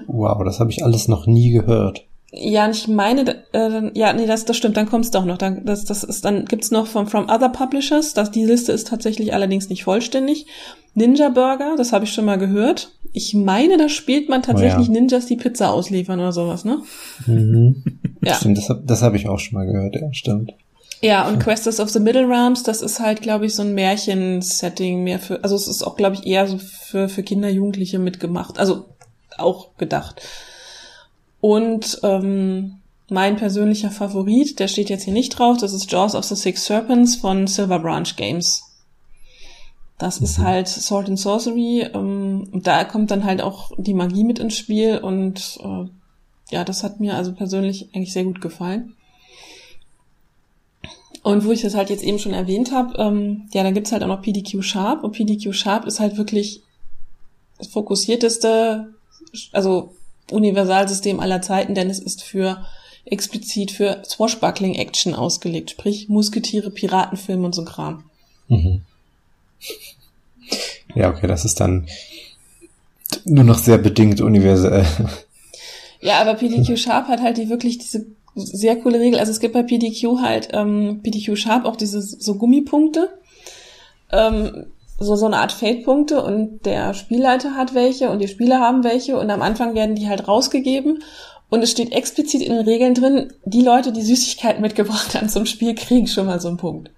Wow, das habe ich alles noch nie gehört. Ja, ich meine, äh, ja, nee, das, das stimmt, dann kommt's doch noch. Dann, das, das ist, dann gibt's noch von From Other Publishers. Das, die Liste ist tatsächlich allerdings nicht vollständig. Ninja Burger, das habe ich schon mal gehört. Ich meine, da spielt man tatsächlich oh ja. Ninjas, die Pizza ausliefern oder sowas, ne? Mhm. ja. Stimmt, das, das habe ich auch schon mal gehört, ja, stimmt. Ja, und Questers of the Middle Realms, das ist halt, glaube ich, so ein Märchen-Setting mehr für, also es ist auch, glaube ich, eher so für, für Kinder, Jugendliche mitgemacht. Also auch gedacht. Und ähm, mein persönlicher Favorit, der steht jetzt hier nicht drauf, das ist Jaws of the Six Serpents von Silver Branch Games. Das mhm. ist halt Sword and Sorcery. Ähm, und da kommt dann halt auch die Magie mit ins Spiel und äh, ja, das hat mir also persönlich eigentlich sehr gut gefallen. Und wo ich das halt jetzt eben schon erwähnt habe, ähm, ja, dann gibt's halt auch noch PDQ Sharp und PDQ Sharp ist halt wirklich das fokussierteste, also Universalsystem aller Zeiten, denn es ist für explizit für Swashbuckling Action ausgelegt, sprich Musketiere, Piratenfilme und so Kram. Mhm. Ja, okay, das ist dann nur noch sehr bedingt universell. Ja, aber PDQ Sharp hat halt die wirklich diese sehr coole Regel. Also es gibt bei PDQ halt ähm, PDQ Sharp auch diese so Gummipunkte. Ähm, so, so eine Art Fade-Punkte und der Spielleiter hat welche und die Spieler haben welche und am Anfang werden die halt rausgegeben und es steht explizit in den Regeln drin, die Leute, die Süßigkeiten mitgebracht haben zum Spiel, kriegen schon mal so einen Punkt.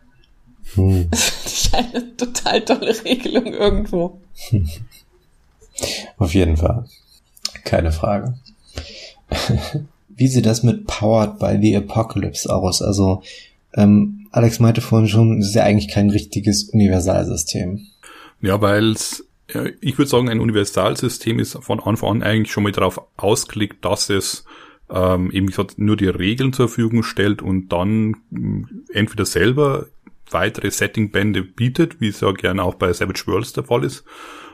Hm. Das finde ich eine total tolle Regelung irgendwo. Auf jeden Fall. Keine Frage. Wie sieht das mit Powered by the Apocalypse aus? Also, ähm, Alex meinte vorhin schon, es ist ja eigentlich kein richtiges Universalsystem. Ja, weil es, ich würde sagen, ein Universalsystem ist von Anfang an eigentlich schon mal darauf ausgelegt, dass es ähm, eben nur die Regeln zur Verfügung stellt und dann mm, entweder selber weitere Setting-Bände bietet, wie es ja gerne auch bei Savage Worlds der Fall ist,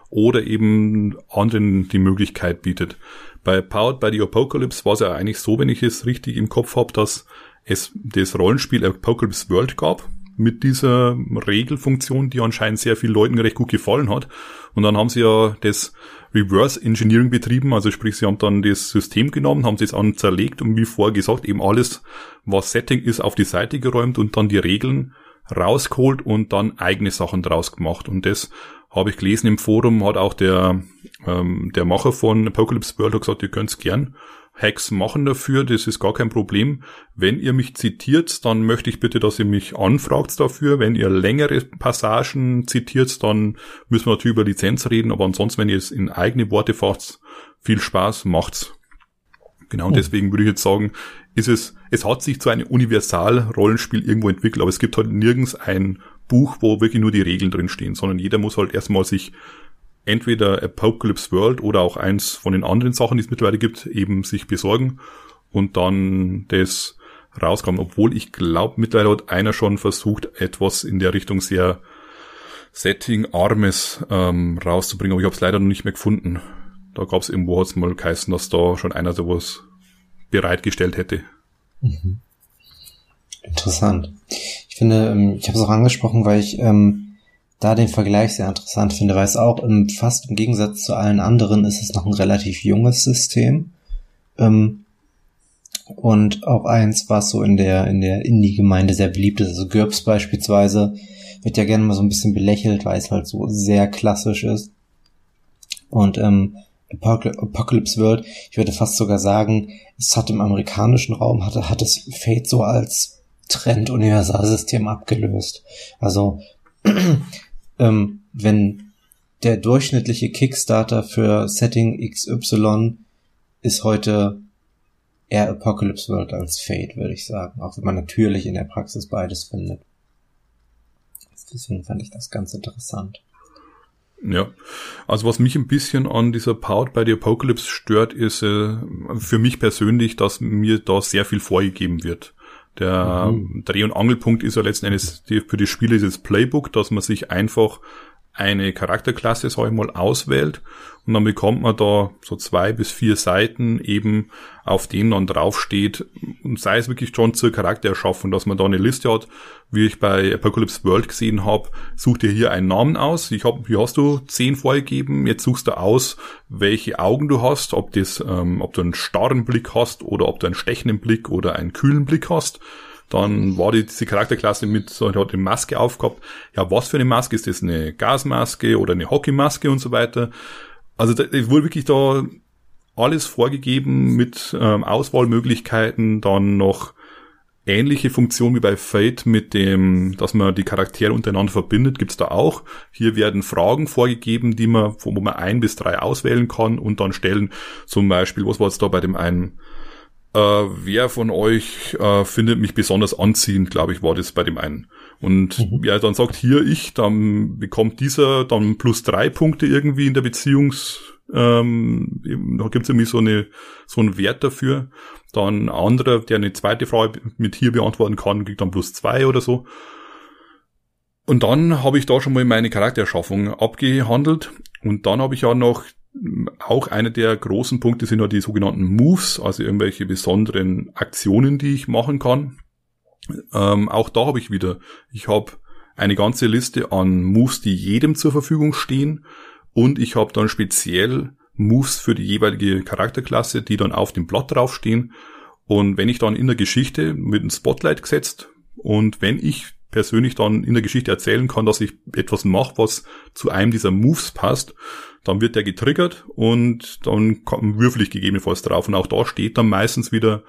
oder eben anderen die Möglichkeit bietet. Bei Powered by the Apocalypse war es ja eigentlich so, wenn ich es richtig im Kopf habe, dass es das Rollenspiel Apocalypse World gab mit dieser Regelfunktion, die anscheinend sehr vielen Leuten recht gut gefallen hat. Und dann haben sie ja das Reverse Engineering betrieben, also sprich, sie haben dann das System genommen, haben es an zerlegt und wie vorher gesagt, eben alles, was Setting ist, auf die Seite geräumt und dann die Regeln rausgeholt und dann eigene Sachen draus gemacht. Und das habe ich gelesen im Forum, hat auch der, ähm, der Macher von Apocalypse World gesagt, ihr könnt's gern Hacks machen dafür, das ist gar kein Problem. Wenn ihr mich zitiert, dann möchte ich bitte, dass ihr mich anfragt dafür. Wenn ihr längere Passagen zitiert, dann müssen wir natürlich über Lizenz reden, aber ansonsten, wenn ihr es in eigene Worte fasst, viel Spaß, macht's. Genau, oh. deswegen würde ich jetzt sagen, ist es, es hat sich zu einem Universal-Rollenspiel irgendwo entwickelt, aber es gibt halt nirgends ein Buch, wo wirklich nur die Regeln drinstehen, sondern jeder muss halt erstmal sich entweder Apocalypse World oder auch eins von den anderen Sachen, die es mittlerweile gibt, eben sich besorgen und dann das rauskommen. Obwohl ich glaube, mittlerweile hat einer schon versucht, etwas in der Richtung sehr Setting-armes ähm, rauszubringen, aber ich habe es leider noch nicht mehr gefunden. Da gab es irgendwo, hat mal geheißen, dass da schon einer sowas bereitgestellt hätte. Mhm. Interessant. Finde, ähm, ich habe es auch angesprochen, weil ich ähm, da den Vergleich sehr interessant finde, weil es auch ähm, fast im Gegensatz zu allen anderen ist es noch ein relativ junges System. Ähm, und auch eins, was so in der, in der Indie-Gemeinde sehr beliebt ist. Also GURPS beispielsweise wird ja gerne mal so ein bisschen belächelt, weil es halt so sehr klassisch ist. Und ähm, Apocalypse World, ich würde fast sogar sagen, es hat im amerikanischen Raum, hat, hat es Fate so als Trend-Universalsystem abgelöst. Also, ähm, wenn der durchschnittliche Kickstarter für Setting XY ist heute eher Apocalypse World als Fate, würde ich sagen. Auch wenn man natürlich in der Praxis beides findet. Deswegen fand ich das ganz interessant. Ja, also was mich ein bisschen an dieser Powered by the Apocalypse stört, ist äh, für mich persönlich, dass mir da sehr viel vorgegeben wird. Der mhm. Dreh- und Angelpunkt ist ja letzten Endes die, für die Spiele dieses Playbook, dass man sich einfach eine Charakterklasse, sag ich mal, auswählt. Und dann bekommt man da so zwei bis vier Seiten eben, auf denen dann draufsteht, und sei es wirklich schon zur Charaktererschaffung, dass man da eine Liste hat, wie ich bei Apocalypse World gesehen habe, such dir hier einen Namen aus. Ich hab, hier hast du zehn vorgegeben, jetzt suchst du aus, welche Augen du hast, ob das, ähm, ob du einen starren Blick hast oder ob du einen stechenden Blick oder einen kühlen Blick hast. Dann war die, diese Charakterklasse mit so hat eine Maske aufgehabt. Ja, was für eine Maske? Ist das eine Gasmaske oder eine Hockeymaske und so weiter? Also da wurde wirklich da alles vorgegeben mit ähm, Auswahlmöglichkeiten, dann noch ähnliche Funktionen wie bei Fate mit dem, dass man die Charaktere untereinander verbindet, gibt's da auch. Hier werden Fragen vorgegeben, die man, wo man ein bis drei auswählen kann und dann stellen. Zum Beispiel, was war jetzt da bei dem einen? Äh, wer von euch äh, findet mich besonders anziehend, glaube ich, war das bei dem einen. Und mhm. wer dann sagt, hier ich, dann bekommt dieser dann plus drei Punkte irgendwie in der Beziehungs, ähm, da gibt's irgendwie so eine so einen Wert dafür. Dann ein anderer, der eine zweite Frage mit hier beantworten kann, kriegt dann plus zwei oder so. Und dann habe ich da schon mal meine Charaktererschaffung abgehandelt. Und dann habe ich ja noch auch einer der großen Punkte sind ja die sogenannten Moves, also irgendwelche besonderen Aktionen, die ich machen kann. Ähm, auch da habe ich wieder, ich habe eine ganze Liste an Moves, die jedem zur Verfügung stehen und ich habe dann speziell Moves für die jeweilige Charakterklasse, die dann auf dem Blatt draufstehen. Und wenn ich dann in der Geschichte mit einem Spotlight gesetzt und wenn ich persönlich dann in der Geschichte erzählen kann, dass ich etwas mache, was zu einem dieser Moves passt, dann wird der getriggert und dann würfel ich gegebenenfalls drauf. Und auch da steht dann meistens wieder,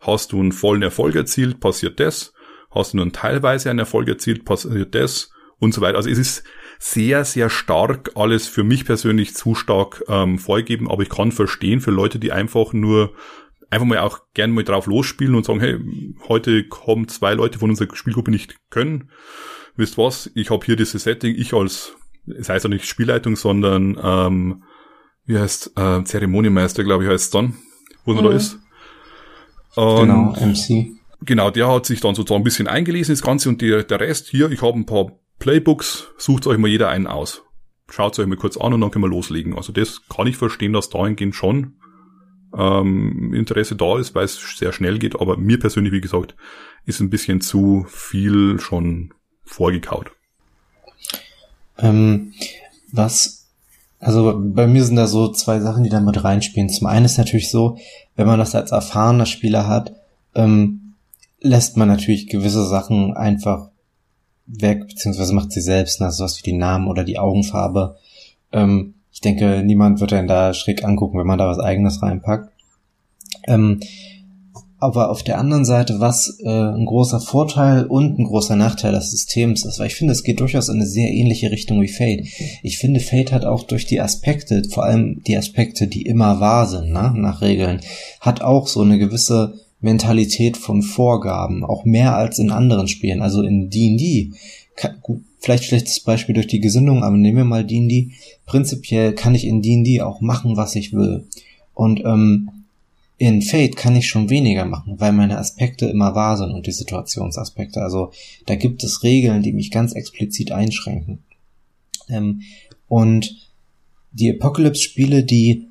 hast du einen vollen Erfolg erzielt, passiert das. Hast du nur teilweise einen Erfolg erzielt, passiert das und so weiter. Also es ist sehr, sehr stark alles für mich persönlich zu stark ähm, vorgegeben, aber ich kann verstehen für Leute, die einfach nur einfach mal auch gern mal drauf losspielen und sagen, hey, heute kommen zwei Leute von unserer Spielgruppe nicht können. Wisst was, ich habe hier dieses Setting, ich als, es heißt ja nicht Spielleitung, sondern ähm, wie heißt äh, Zeremoniemeister, glaube ich, heißt es dann, wo mhm. da ist. Und genau, MC. Genau, der hat sich dann sozusagen ein bisschen eingelesen, das Ganze, und der, der Rest hier, ich habe ein paar Playbooks, sucht euch mal jeder einen aus. Schaut euch mal kurz an und dann können wir loslegen. Also das kann ich verstehen, dass dahingehend schon ähm, Interesse da ist, weil es sehr schnell geht, aber mir persönlich, wie gesagt, ist ein bisschen zu viel schon vorgekaut. Ähm, was, also bei mir sind da so zwei Sachen, die da mit reinspielen. Zum einen ist natürlich so, wenn man das als erfahrener Spieler hat, ähm, lässt man natürlich gewisse Sachen einfach weg, beziehungsweise macht sie selbst, also sowas wie die Namen oder die Augenfarbe. Ähm, ich denke, niemand wird einen da schräg angucken, wenn man da was eigenes reinpackt. Ähm, aber auf der anderen Seite, was äh, ein großer Vorteil und ein großer Nachteil des Systems ist, weil ich finde, es geht durchaus in eine sehr ähnliche Richtung wie Fate. Ich finde, Fate hat auch durch die Aspekte, vor allem die Aspekte, die immer wahr sind, ne, nach Regeln, hat auch so eine gewisse Mentalität von Vorgaben, auch mehr als in anderen Spielen. Also in D&D, vielleicht schlechtes Beispiel durch die Gesinnung, aber nehmen wir mal D&D. Prinzipiell kann ich in D&D auch machen, was ich will. Und ähm, in Fate kann ich schon weniger machen, weil meine Aspekte immer wahr sind und die Situationsaspekte. Also da gibt es Regeln, die mich ganz explizit einschränken. Ähm, und die Apocalypse-Spiele, die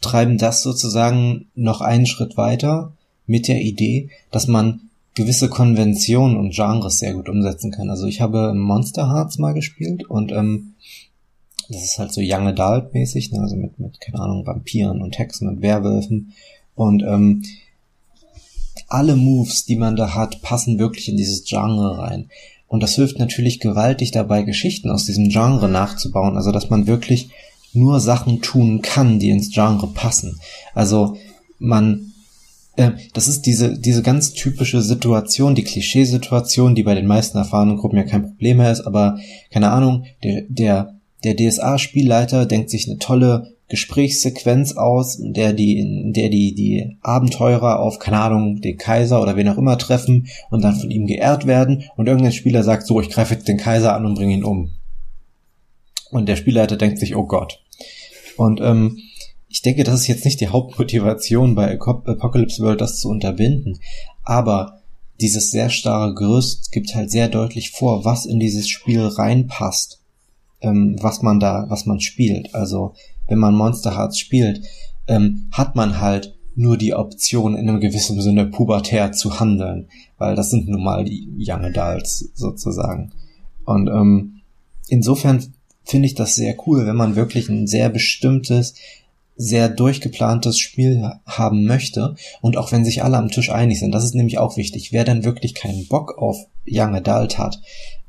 treiben das sozusagen noch einen Schritt weiter mit der Idee, dass man gewisse Konventionen und Genres sehr gut umsetzen kann. Also ich habe Monster Hearts mal gespielt und ähm, das ist halt so Young Adult mäßig, ne? also mit, mit, keine Ahnung, Vampiren und Hexen und Werwölfen. Und ähm, alle Moves, die man da hat, passen wirklich in dieses Genre rein. Und das hilft natürlich gewaltig dabei, Geschichten aus diesem Genre nachzubauen. Also, dass man wirklich nur Sachen tun kann, die ins Genre passen. Also, man äh, das ist diese, diese ganz typische Situation, die Klischeesituation, die bei den meisten erfahrenen Gruppen ja kein Problem mehr ist, aber keine Ahnung, der, der, der DSA-Spielleiter denkt sich eine tolle Gesprächssequenz aus, in der die, in der die, die Abenteurer auf, keine Ahnung, den Kaiser oder wen auch immer treffen und dann von ihm geehrt werden und irgendein Spieler sagt so, ich greife jetzt den Kaiser an und bringe ihn um. Und der Spielleiter denkt sich, oh Gott. Und ähm, ich denke, das ist jetzt nicht die Hauptmotivation bei Apocalypse World, das zu unterbinden. Aber dieses sehr starre Gerüst gibt halt sehr deutlich vor, was in dieses Spiel reinpasst, ähm, was man da, was man spielt. Also wenn man Monster Hearts spielt, ähm, hat man halt nur die Option, in einem gewissen Sinne pubertär zu handeln, weil das sind nun mal die Young Adults sozusagen. Und ähm, insofern finde ich das sehr cool, wenn man wirklich ein sehr bestimmtes, sehr durchgeplantes Spiel haben möchte und auch wenn sich alle am Tisch einig sind, das ist nämlich auch wichtig, wer dann wirklich keinen Bock auf Young Adult hat,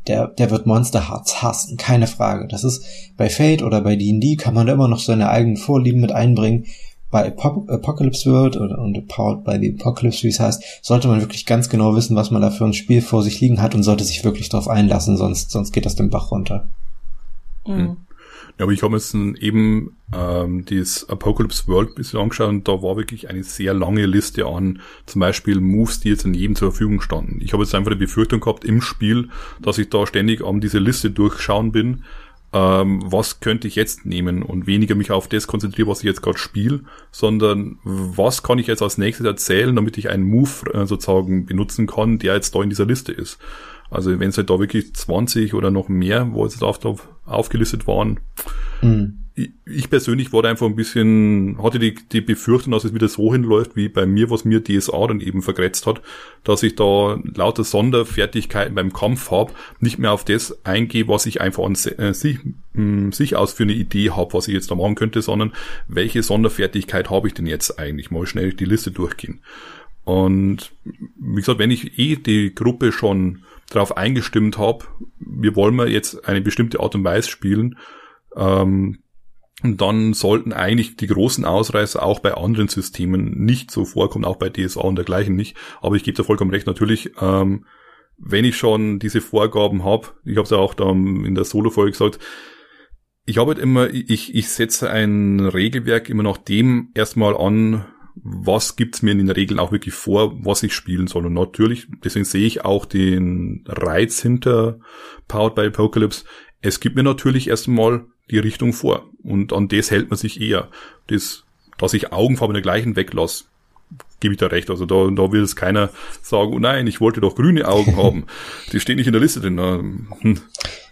der, der wird Monster Hearts hassen, keine Frage. Das ist bei Fate oder bei D&D kann man da immer noch seine eigenen Vorlieben mit einbringen bei Apocalypse World oder, und Powered by the Apocalypse, wie es heißt, sollte man wirklich ganz genau wissen, was man da für ein Spiel vor sich liegen hat und sollte sich wirklich darauf einlassen, sonst, sonst geht das den Bach runter. Mhm. Ja, aber ich habe jetzt eben ähm, das Apocalypse World bisschen angeschaut und da war wirklich eine sehr lange Liste an zum Beispiel Moves, die jetzt in jedem zur Verfügung standen. Ich habe jetzt einfach die Befürchtung gehabt im Spiel, dass ich da ständig an diese Liste durchschauen bin ähm, was könnte ich jetzt nehmen und weniger mich auf das konzentriere, was ich jetzt gerade spiele, sondern was kann ich jetzt als nächstes erzählen, damit ich einen Move äh, sozusagen benutzen kann, der jetzt da in dieser Liste ist. Also wenn es halt da wirklich 20 oder noch mehr, wo jetzt auf, aufgelistet waren, mhm ich persönlich wurde einfach ein bisschen, hatte die, die Befürchtung, dass es wieder so hinläuft, wie bei mir, was mir DSA dann eben vergrätzt hat, dass ich da lauter Sonderfertigkeiten beim Kampf habe, nicht mehr auf das eingehe, was ich einfach an äh, sich, mh, sich aus für eine Idee habe, was ich jetzt da machen könnte, sondern welche Sonderfertigkeit habe ich denn jetzt eigentlich? Mal schnell die Liste durchgehen. Und wie gesagt, wenn ich eh die Gruppe schon darauf eingestimmt habe, wir wollen mal jetzt eine bestimmte Art und Weise spielen, ähm, und dann sollten eigentlich die großen Ausreißer auch bei anderen Systemen nicht so vorkommen, auch bei DSA und dergleichen nicht. Aber ich gebe da vollkommen recht, natürlich, ähm, wenn ich schon diese Vorgaben habe, ich habe es ja auch da in der Solo-Folge gesagt, ich habe halt immer, ich, ich setze ein Regelwerk immer nach dem erstmal an, was gibt's mir in den Regeln auch wirklich vor, was ich spielen soll. Und natürlich, deswegen sehe ich auch den Reiz hinter Powered by Apocalypse. Es gibt mir natürlich erstmal die Richtung vor. Und an das hält man sich eher. Das, dass ich Augenfarbe der gleichen weglasse, gebe ich da recht. Also da, da will es keiner sagen, oh nein, ich wollte doch grüne Augen haben. Die stehen nicht in der Liste drin.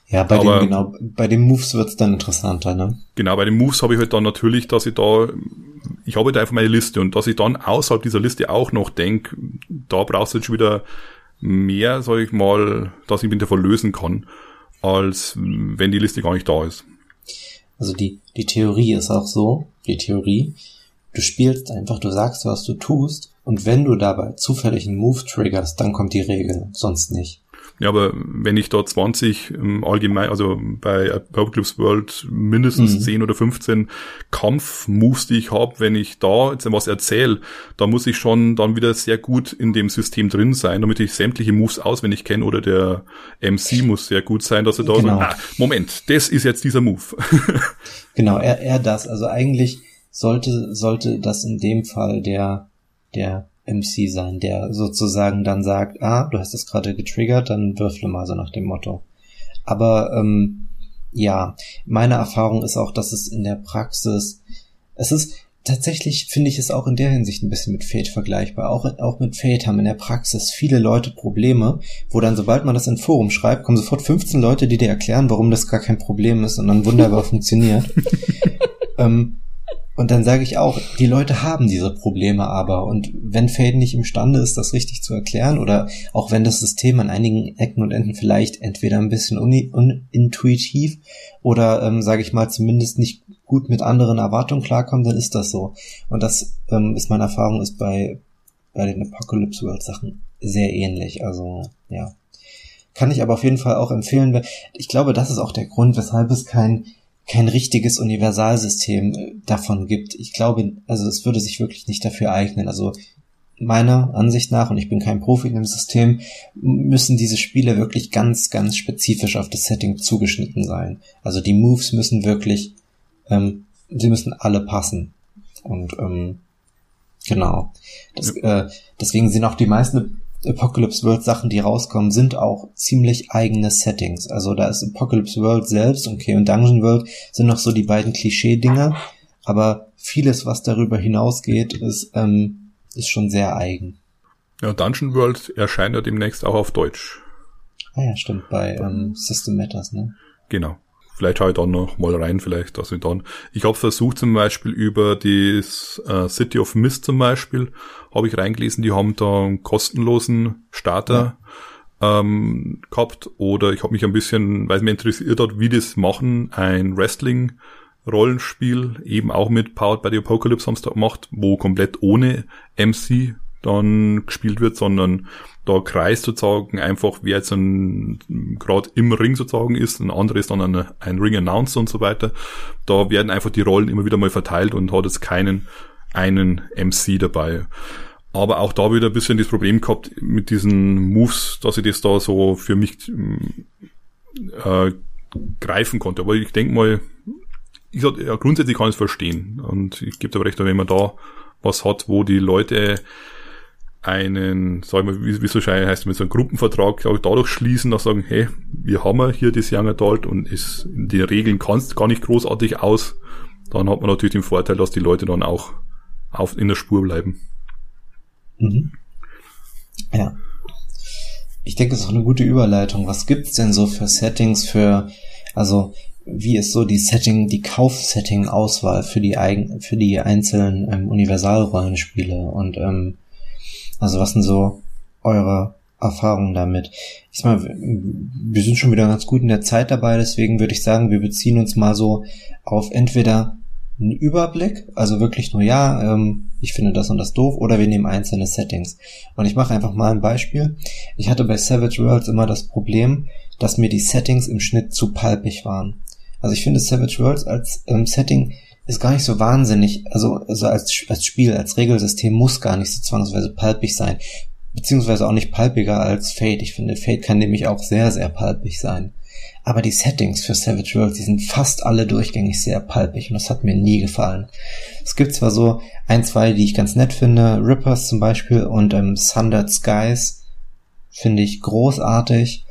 Ja, bei Aber, den, genau, bei den Moves wird's dann interessanter, ne? Genau, bei den Moves habe ich halt dann natürlich, dass ich da, ich habe halt einfach meine Liste und dass ich dann außerhalb dieser Liste auch noch denk, da brauchst du jetzt schon wieder mehr, sag ich mal, dass ich mich davon lösen kann, als wenn die Liste gar nicht da ist. Also die, die Theorie ist auch so, die Theorie, du spielst einfach, du sagst, was du tust, und wenn du dabei zufällig einen Move triggerst, dann kommt die Regel, sonst nicht. Ja, aber wenn ich da 20 ähm, allgemein, also bei Apocalypse World mindestens mhm. 10 oder 15 Kampf-Moves, die ich habe, wenn ich da jetzt was erzähle, da muss ich schon dann wieder sehr gut in dem System drin sein, damit ich sämtliche Moves auswendig kenne oder der MC muss sehr gut sein, dass er da genau. sagt, ah, Moment, das ist jetzt dieser Move. genau, er, er das. Also eigentlich sollte, sollte das in dem Fall der, der MC sein, der sozusagen dann sagt, ah, du hast das gerade getriggert, dann würfle mal so nach dem Motto. Aber ähm, ja, meine Erfahrung ist auch, dass es in der Praxis, es ist tatsächlich, finde ich es auch in der Hinsicht ein bisschen mit Fate vergleichbar. Auch, auch mit Fate haben in der Praxis viele Leute Probleme, wo dann, sobald man das in Forum schreibt, kommen sofort 15 Leute, die dir erklären, warum das gar kein Problem ist und dann wunderbar funktioniert. ähm, und dann sage ich auch, die Leute haben diese Probleme aber. Und wenn Fade nicht imstande ist, das richtig zu erklären, oder auch wenn das System an einigen Ecken und Enden vielleicht entweder ein bisschen unintuitiv oder, ähm, sage ich mal, zumindest nicht gut mit anderen Erwartungen klarkommt, dann ist das so. Und das ähm, ist meine Erfahrung, ist bei, bei den Apocalypse World Sachen sehr ähnlich. Also, ja. Kann ich aber auf jeden Fall auch empfehlen. Ich glaube, das ist auch der Grund, weshalb es kein kein richtiges Universalsystem äh, davon gibt. Ich glaube, also es würde sich wirklich nicht dafür eignen. Also meiner Ansicht nach, und ich bin kein Profi in dem System, müssen diese Spiele wirklich ganz, ganz spezifisch auf das Setting zugeschnitten sein. Also die Moves müssen wirklich, ähm, sie müssen alle passen. Und ähm, genau. Das, äh, deswegen sind auch die meisten Apocalypse World Sachen, die rauskommen, sind auch ziemlich eigene Settings. Also da ist Apocalypse World selbst okay und Dungeon World sind noch so die beiden Klischee-Dinger, aber vieles, was darüber hinausgeht, ist, ähm, ist schon sehr eigen. Ja, Dungeon World erscheint ja demnächst auch auf Deutsch. Ah ja, stimmt, bei ähm, System Matters, ne? Genau. Vielleicht schaue ich dann noch mal rein, vielleicht, dass ich dann. Ich habe versucht zum Beispiel über das äh, City of Mist zum Beispiel, habe ich reingelesen, die haben da einen kostenlosen Starter ja. ähm, gehabt. Oder ich habe mich ein bisschen, weil es mir interessiert hat, wie das machen, ein Wrestling Rollenspiel, eben auch mit Powered by the Apocalypse haben sie da gemacht, wo komplett ohne MC dann gespielt wird, sondern da kreist sozusagen einfach, wer jetzt gerade im Ring sozusagen ist, ein anderer ist dann ein, ein Ring-Announcer und so weiter. Da werden einfach die Rollen immer wieder mal verteilt und hat jetzt keinen einen MC dabei. Aber auch da wieder ein bisschen das Problem gehabt mit diesen Moves, dass ich das da so für mich äh, greifen konnte. Aber ich denke mal, ich sag, ja, grundsätzlich kann ich es verstehen. Und ich gebe aber recht, wenn man da was hat, wo die Leute einen, sagen wir, wie, wie so schön heißt, mit so einem Gruppenvertrag glaube ich, dadurch schließen, dass sagen, hey, wir haben hier das Young Adult und es, die Regeln kannst gar nicht großartig aus, dann hat man natürlich den Vorteil, dass die Leute dann auch auf, in der Spur bleiben. Mhm. Ja. Ich denke, es ist auch eine gute Überleitung. Was gibt's denn so für Settings für, also, wie ist so die Setting, die Kaufsetting-Auswahl für die für die einzelnen ähm, Universalrollenspiele und ähm, also was sind so eure Erfahrungen damit? Ich sag mal, wir sind schon wieder ganz gut in der Zeit dabei, deswegen würde ich sagen, wir beziehen uns mal so auf entweder einen Überblick, also wirklich nur ja, ähm, ich finde das und das doof, oder wir nehmen einzelne Settings. Und ich mache einfach mal ein Beispiel. Ich hatte bei Savage Worlds immer das Problem, dass mir die Settings im Schnitt zu palpig waren. Also ich finde Savage Worlds als ähm, Setting ist gar nicht so wahnsinnig, also, also als, als Spiel, als Regelsystem muss gar nicht so zwangsweise palpig sein. Beziehungsweise auch nicht palpiger als Fate. Ich finde, Fate kann nämlich auch sehr, sehr palpig sein. Aber die Settings für Savage Worlds, die sind fast alle durchgängig sehr palpig und das hat mir nie gefallen. Es gibt zwar so ein, zwei, die ich ganz nett finde, Rippers zum Beispiel und ähm, Sundered Skies finde ich großartig,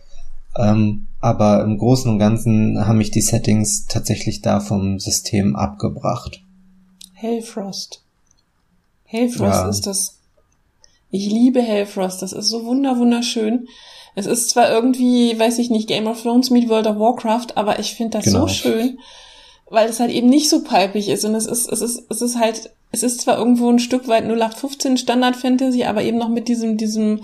ähm, aber im Großen und Ganzen haben mich die Settings tatsächlich da vom System abgebracht. Hellfrost. Hellfrost ja. ist das. Ich liebe Hellfrost. Das ist so wunder wunderschön. Es ist zwar irgendwie, weiß ich nicht, Game of Thrones mit World of Warcraft, aber ich finde das genau. so schön, weil es halt eben nicht so palpig ist und es ist, es ist, es ist halt, es ist zwar irgendwo ein Stück weit 0815 Standard Fantasy, aber eben noch mit diesem, diesem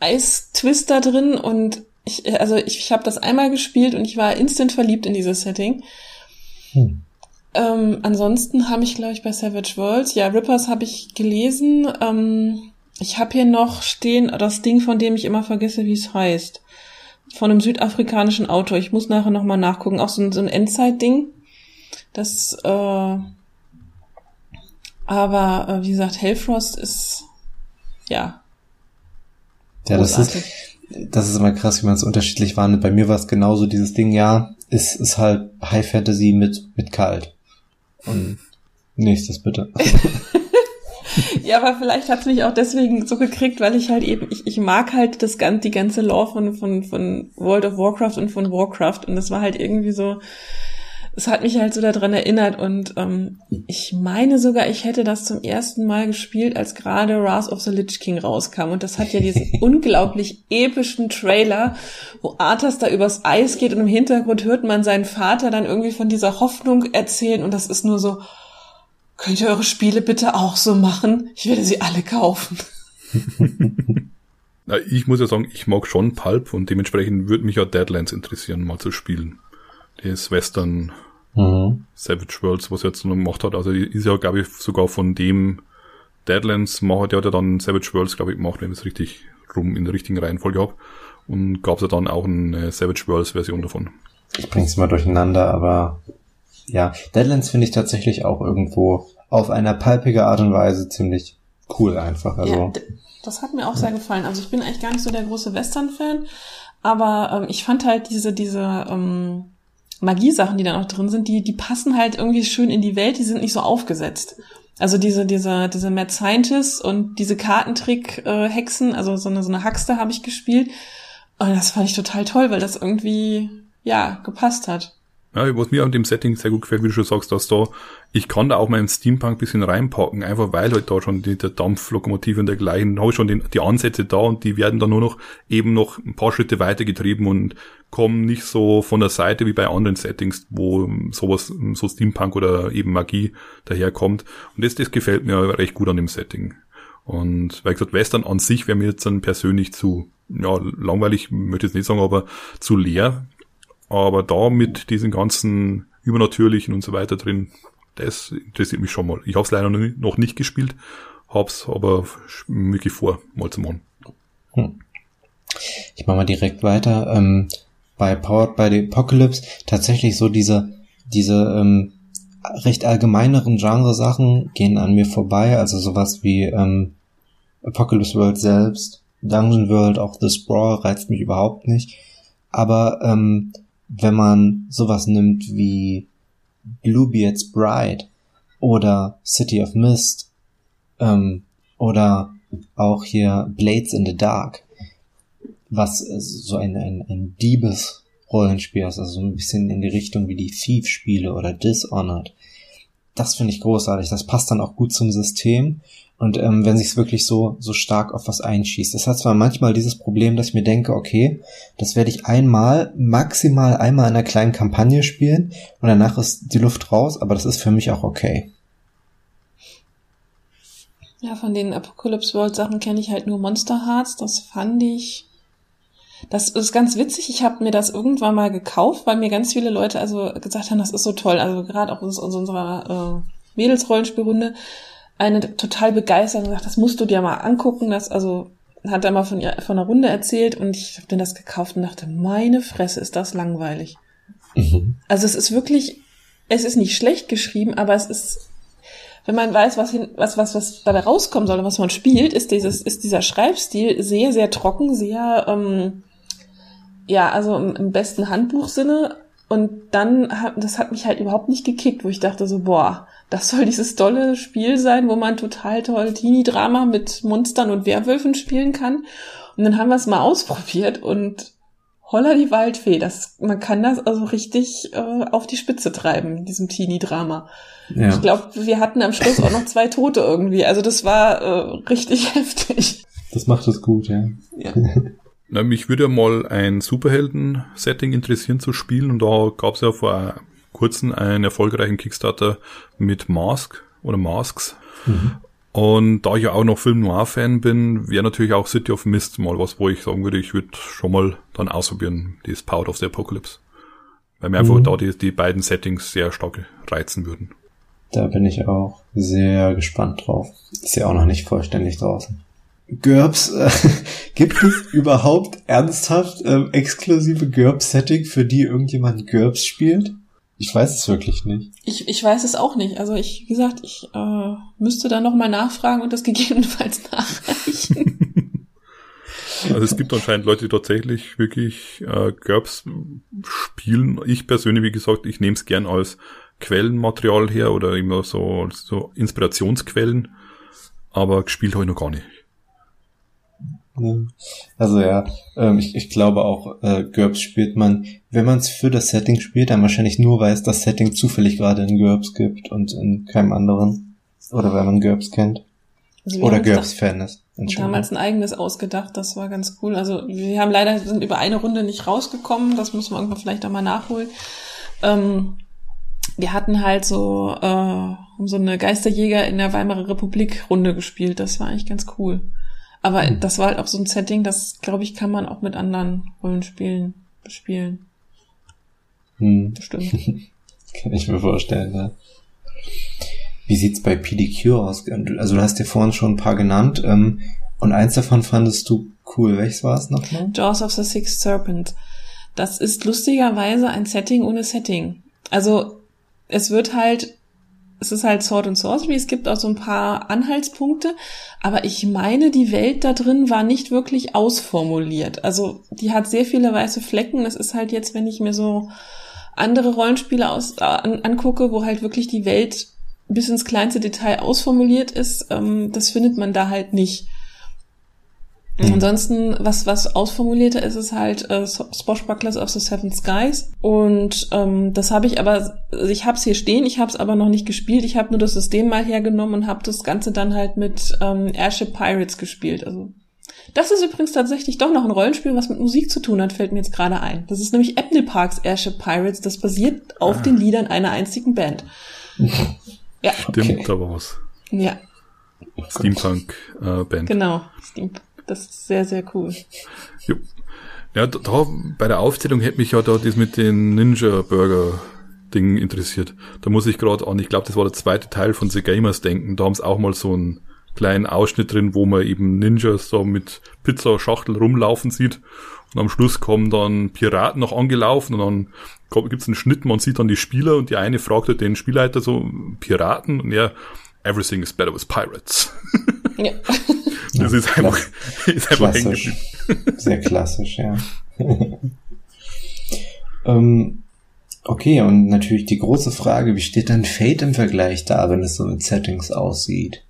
Eistwister drin und ich, also ich, ich habe das einmal gespielt und ich war instant verliebt in dieses Setting. Hm. Ähm, ansonsten habe ich, glaube ich, bei Savage Worlds, ja, Rippers habe ich gelesen. Ähm, ich habe hier noch stehen das Ding, von dem ich immer vergesse, wie es heißt. Von einem südafrikanischen Autor. Ich muss nachher nochmal nachgucken. Auch so ein, so ein Endzeit-Ding. Das, äh, aber äh, wie gesagt, Hellfrost ist, ja. Ja, das ist, das ist immer krass, wie man es unterschiedlich wahrnimmt. Bei mir war es genauso dieses Ding, ja, ist, ist halt High Fantasy mit, mit kalt. Und nächstes bitte. ja, aber vielleicht hat es mich auch deswegen so gekriegt, weil ich halt eben, ich, ich mag halt das ganze, die ganze Lore von, von, von World of Warcraft und von Warcraft und das war halt irgendwie so, es hat mich halt so daran erinnert und ähm, ich meine sogar, ich hätte das zum ersten Mal gespielt, als gerade Wrath of the Lich King rauskam und das hat ja diesen unglaublich epischen Trailer, wo Arthas da übers Eis geht und im Hintergrund hört man seinen Vater dann irgendwie von dieser Hoffnung erzählen und das ist nur so, könnt ihr eure Spiele bitte auch so machen? Ich werde sie alle kaufen. ich muss ja sagen, ich mag schon Pulp und dementsprechend würde mich ja Deadlands interessieren, mal zu spielen. Das Western mhm. Savage Worlds, was er jetzt noch gemacht hat. Also ist ja, glaube ich, sogar von dem Deadlands macht, der hat ja dann Savage Worlds, glaube ich, gemacht, wenn ich es richtig rum in der richtigen Reihenfolge habe. Und gab es ja dann auch eine Savage Worlds Version davon. Ich bring's mal durcheinander, aber ja, Deadlands finde ich tatsächlich auch irgendwo auf einer palpige Art und Weise ziemlich cool einfach. Also, ja, das hat mir auch sehr gefallen. Also ich bin eigentlich gar nicht so der große Western-Fan, aber ähm, ich fand halt diese, diese ähm, Magiesachen, die da noch drin sind, die, die passen halt irgendwie schön in die Welt, die sind nicht so aufgesetzt. Also diese, diese, diese Mad Scientists und diese Kartentrick-Hexen, also so eine, so eine Haxte habe ich gespielt. Und das fand ich total toll, weil das irgendwie, ja, gepasst hat. Ja, was mir an dem Setting sehr gut gefällt, wie du schon sagst, dass da, ich kann da auch mal Steampunk bisschen reinpacken, einfach weil halt da schon die, der Dampflokomotive und dergleichen, da habe ich schon den, die Ansätze da und die werden dann nur noch eben noch ein paar Schritte weitergetrieben und kommen nicht so von der Seite wie bei anderen Settings, wo sowas, so Steampunk oder eben Magie daherkommt. Und das, das gefällt mir recht gut an dem Setting. Und weil gesagt, Western an sich wäre mir jetzt dann persönlich zu, ja, langweilig, möchte ich jetzt nicht sagen, aber zu leer. Aber da mit diesen ganzen Übernatürlichen und so weiter drin, das interessiert mich schon mal. Ich habe es leider noch nicht gespielt, hab's aber wirklich vor, mal zu machen. Hm. Ich mache mal direkt weiter. Ähm, bei Powered by the Apocalypse tatsächlich so diese, diese ähm, recht allgemeineren Genre-Sachen gehen an mir vorbei. Also sowas wie ähm, Apocalypse World selbst, Dungeon World, auch The Sprawl reizt mich überhaupt nicht. Aber ähm, wenn man sowas nimmt wie Bluebeard's Bride oder City of Mist ähm, oder auch hier Blades in the Dark, was so ein, ein, ein Diebes-Rollenspiel ist, also so ein bisschen in die Richtung wie die Thief-Spiele oder Dishonored. Das finde ich großartig. Das passt dann auch gut zum System und ähm, wenn sich es wirklich so so stark auf was einschießt. Es hat zwar manchmal dieses Problem, dass ich mir denke, okay, das werde ich einmal, maximal einmal in einer kleinen Kampagne spielen und danach ist die Luft raus, aber das ist für mich auch okay. Ja, von den Apocalypse World Sachen kenne ich halt nur Monster Hearts. Das fand ich. Das ist ganz witzig. Ich habe mir das irgendwann mal gekauft, weil mir ganz viele Leute also gesagt haben, das ist so toll. Also gerade auch aus, unserer äh, Mädelsrollenspielrunde eine total begeistert und sagt, das musst du dir mal angucken. Das also hat er mal von, von einer Runde erzählt und ich habe dann das gekauft und dachte, meine Fresse, ist das langweilig. Mhm. Also es ist wirklich, es ist nicht schlecht geschrieben, aber es ist, wenn man weiß, was, hin, was, was, was dabei rauskommen soll und was man spielt, ist dieses, ist dieser Schreibstil sehr, sehr trocken, sehr, ähm, ja, also im, im besten Handbuchsinne. Und dann, das hat mich halt überhaupt nicht gekickt, wo ich dachte so, boah, das soll dieses tolle Spiel sein, wo man total toll Teenie-Drama mit Monstern und Werwölfen spielen kann. Und dann haben wir es mal ausprobiert und holla die Waldfee. Das, man kann das also richtig äh, auf die Spitze treiben, diesem Teenie-Drama. Ja. Ich glaube, wir hatten am Schluss auch noch zwei Tote irgendwie. Also das war äh, richtig heftig. Das macht es gut, ja. ja. Na, mich würde mal ein Superhelden-Setting interessieren zu spielen und da gab es ja vor kurzem einen erfolgreichen Kickstarter mit Mask oder Masks. Mhm. Und da ich ja auch noch Film Noir-Fan bin, wäre natürlich auch City of Mist mal was, wo ich sagen würde, ich würde schon mal dann ausprobieren, dieses Power of the Apocalypse. Weil mir mhm. einfach da die, die beiden Settings sehr stark reizen würden. Da bin ich auch sehr gespannt drauf. Ist ja auch noch nicht vollständig draußen. GURPS, äh, gibt es überhaupt ernsthaft äh, exklusive GURPS-Setting, für die irgendjemand GURPS spielt? Ich weiß es wirklich nicht. Ich, ich weiß es auch nicht. Also ich, wie gesagt, ich äh, müsste da nochmal nachfragen und das gegebenenfalls nachreichen. also es gibt anscheinend Leute, die tatsächlich wirklich äh, GURPS spielen. Ich persönlich, wie gesagt, ich nehme es gern als Quellenmaterial her oder immer so, so Inspirationsquellen. Aber gespielt habe ich noch gar nicht. Also ja, ähm, ich, ich glaube auch, äh, GURPS spielt man, wenn man es für das Setting spielt, dann wahrscheinlich nur, weil es das Setting zufällig gerade in GURPS gibt und in keinem anderen. Oder weil man GURPS kennt. Also Oder GURPS-Fan ist. Wir haben als ein eigenes ausgedacht, das war ganz cool. Also wir haben leider, sind über eine Runde nicht rausgekommen, das muss man irgendwann vielleicht auch mal nachholen. Ähm, wir hatten halt so äh, so eine Geisterjäger in der Weimarer Republik Runde gespielt, das war eigentlich ganz cool. Aber hm. das war halt auch so ein Setting, das, glaube ich, kann man auch mit anderen Rollenspielen bespielen. Hm. Bestimmt. kann ich mir vorstellen, ja. Wie sieht's bei PDQ aus? Also du hast dir vorhin schon ein paar genannt, ähm, und eins davon fandest du cool. Welches war es nochmal? Jaws of the Sixth Serpent. Das ist lustigerweise ein Setting ohne Setting. Also es wird halt es ist halt Sword and Sorcery, es gibt auch so ein paar Anhaltspunkte, aber ich meine, die Welt da drin war nicht wirklich ausformuliert. Also die hat sehr viele weiße Flecken. Es ist halt jetzt, wenn ich mir so andere Rollenspiele aus, äh, an, angucke, wo halt wirklich die Welt bis ins kleinste Detail ausformuliert ist, ähm, das findet man da halt nicht. Mhm. Ansonsten, was, was ausformulierter ist, ist halt äh, Swashbucklers of the Seven Skies. Und ähm, das habe ich aber, also ich habe es hier stehen, ich habe es aber noch nicht gespielt. Ich habe nur das System mal hergenommen und habe das Ganze dann halt mit ähm, Airship Pirates gespielt. Also das ist übrigens tatsächlich doch noch ein Rollenspiel, was mit Musik zu tun hat, fällt mir jetzt gerade ein. Das ist nämlich Apple Parks Airship Pirates. Das basiert auf ah. den Liedern einer einzigen Band. ja. Stimmt, okay. da war's. Ja. Steampunk-Band. Äh, genau, Steampunk. Das ist sehr, sehr cool. Jo. Ja, da, bei der Aufzählung hätte mich ja da das mit den Ninja Burger Ding interessiert. Da muss ich gerade an, ich glaube, das war der zweite Teil von The Gamers denken. Da haben sie auch mal so einen kleinen Ausschnitt drin, wo man eben Ninjas so mit Pizzaschachtel rumlaufen sieht. Und am Schluss kommen dann Piraten noch angelaufen und dann gibt es einen Schnitt, man sieht dann die Spieler und die eine fragt halt den Spielleiter so, Piraten? Und er, everything is better with pirates. Ja. Das ja, ist einfach, ist einfach klassisch. Sehr klassisch, ja. ähm, okay, und natürlich die große Frage, wie steht dann Fate im Vergleich da, wenn es so mit Settings aussieht?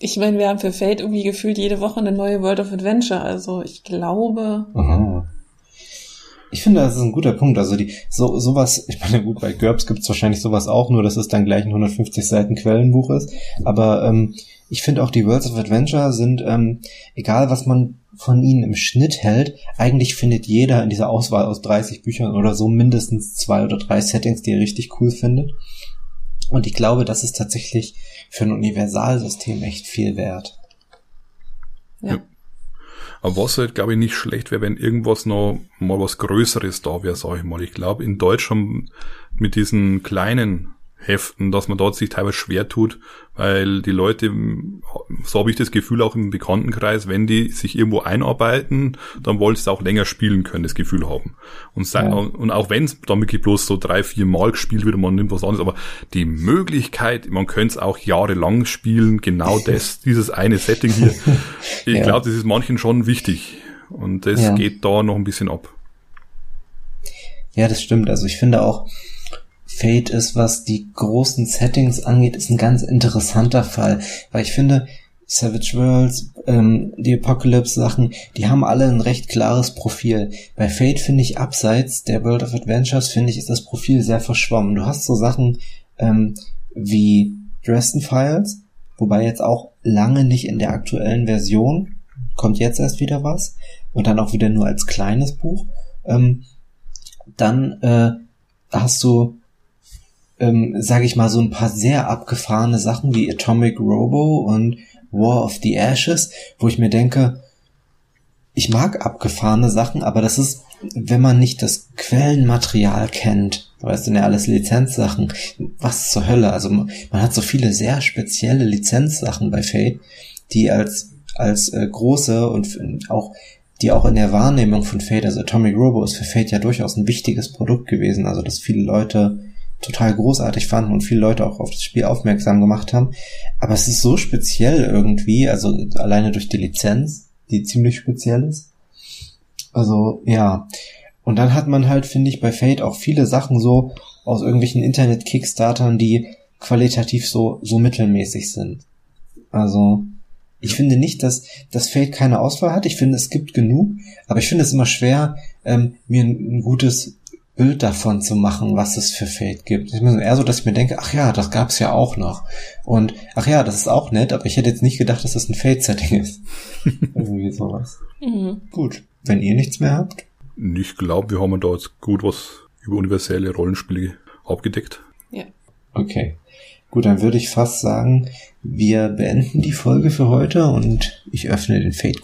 Ich meine, wir haben für Fate irgendwie gefühlt jede Woche eine neue World of Adventure, also ich glaube. Aha. Ich finde, das ist ein guter Punkt. Also die so sowas, ich meine, gut, bei GURPS gibt es wahrscheinlich sowas auch, nur dass es dann gleich ein 150 Seiten Quellenbuch ist. Aber ähm, ich finde auch die Worlds of Adventure sind, ähm, egal was man von ihnen im Schnitt hält, eigentlich findet jeder in dieser Auswahl aus 30 Büchern oder so mindestens zwei oder drei Settings, die er richtig cool findet. Und ich glaube, das ist tatsächlich für ein Universalsystem echt viel wert. Ja. Aber was halt, glaube ich, nicht schlecht wäre, wenn irgendwas noch mal was Größeres da wäre, sage ich mal. Ich glaube, in Deutschland mit diesen kleinen Heften, dass man dort sich teilweise schwer tut, weil die Leute, so habe ich das Gefühl auch im Bekanntenkreis, wenn die sich irgendwo einarbeiten, dann wollen sie auch länger spielen können, das Gefühl haben. Und, sein, ja. und auch wenn es dann wirklich bloß so drei, vier Mal gespielt wird, man nimmt was anderes, aber die Möglichkeit, man könnte es auch jahrelang spielen, genau das, dieses eine Setting hier, ich ja. glaube, das ist manchen schon wichtig. Und das ja. geht da noch ein bisschen ab. Ja, das stimmt. Also ich finde auch, Fate ist, was die großen Settings angeht, ist ein ganz interessanter Fall, weil ich finde, Savage Worlds, ähm, die Apocalypse-Sachen, die haben alle ein recht klares Profil. Bei Fate finde ich abseits der World of Adventures, finde ich, ist das Profil sehr verschwommen. Du hast so Sachen ähm, wie Dresden Files, wobei jetzt auch lange nicht in der aktuellen Version, kommt jetzt erst wieder was, und dann auch wieder nur als kleines Buch. Ähm, dann äh, hast du ähm, sage ich mal, so ein paar sehr abgefahrene Sachen wie Atomic Robo und War of the Ashes, wo ich mir denke, ich mag abgefahrene Sachen, aber das ist, wenn man nicht das Quellenmaterial kennt, weißt du, ja alles Lizenzsachen, was zur Hölle, also man hat so viele sehr spezielle Lizenzsachen bei Fate, die als, als äh, große und auch die auch in der Wahrnehmung von Fate, also Atomic Robo ist für Fate ja durchaus ein wichtiges Produkt gewesen, also dass viele Leute total großartig fanden und viele Leute auch auf das Spiel aufmerksam gemacht haben. Aber es ist so speziell irgendwie, also alleine durch die Lizenz, die ziemlich speziell ist. Also, ja. Und dann hat man halt, finde ich, bei Fate auch viele Sachen so aus irgendwelchen Internet-Kickstartern, die qualitativ so, so mittelmäßig sind. Also, ich finde nicht, dass das Fate keine Auswahl hat. Ich finde, es gibt genug, aber ich finde es immer schwer, ähm, mir ein, ein gutes Bild davon zu machen, was es für Fate gibt. Ich meine eher so, dass ich mir denke, ach ja, das gab's ja auch noch. Und ach ja, das ist auch nett, aber ich hätte jetzt nicht gedacht, dass das ein Fate-Setting ist. Irgendwie sowas. Mhm. Gut. Wenn ihr nichts mehr habt? Ich glaube, wir haben da jetzt gut was über universelle Rollenspiele abgedeckt. Ja. Okay. Gut, dann würde ich fast sagen, wir beenden die Folge für heute und ich öffne den Fate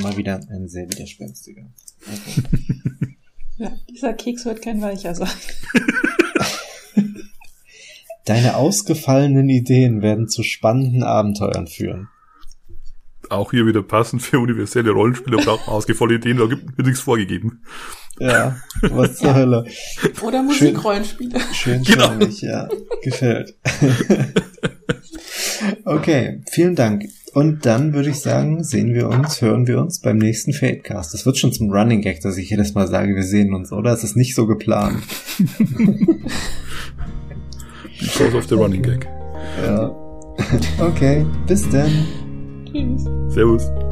mal wieder ein sehr widerspenstiger. Okay. ja, dieser Keks wird kein weicher sein. Deine ausgefallenen Ideen werden zu spannenden Abenteuern führen. Auch hier wieder passend für universelle Rollenspieler braucht man ausgefallene Ideen, da gibt mir nichts vorgegeben. Ja, was zur Hölle. Oder Musikrollenspiele. Schön, schön genau. ja. Gefällt. Okay, vielen Dank. Und dann würde ich sagen, sehen wir uns, hören wir uns beim nächsten Fadecast. Das wird schon zum Running Gag, dass ich jedes Mal sage, wir sehen uns, oder? Es ist nicht so geplant. Because of the Running Gag. Ja. Okay, bis dann. Tschüss. Servus.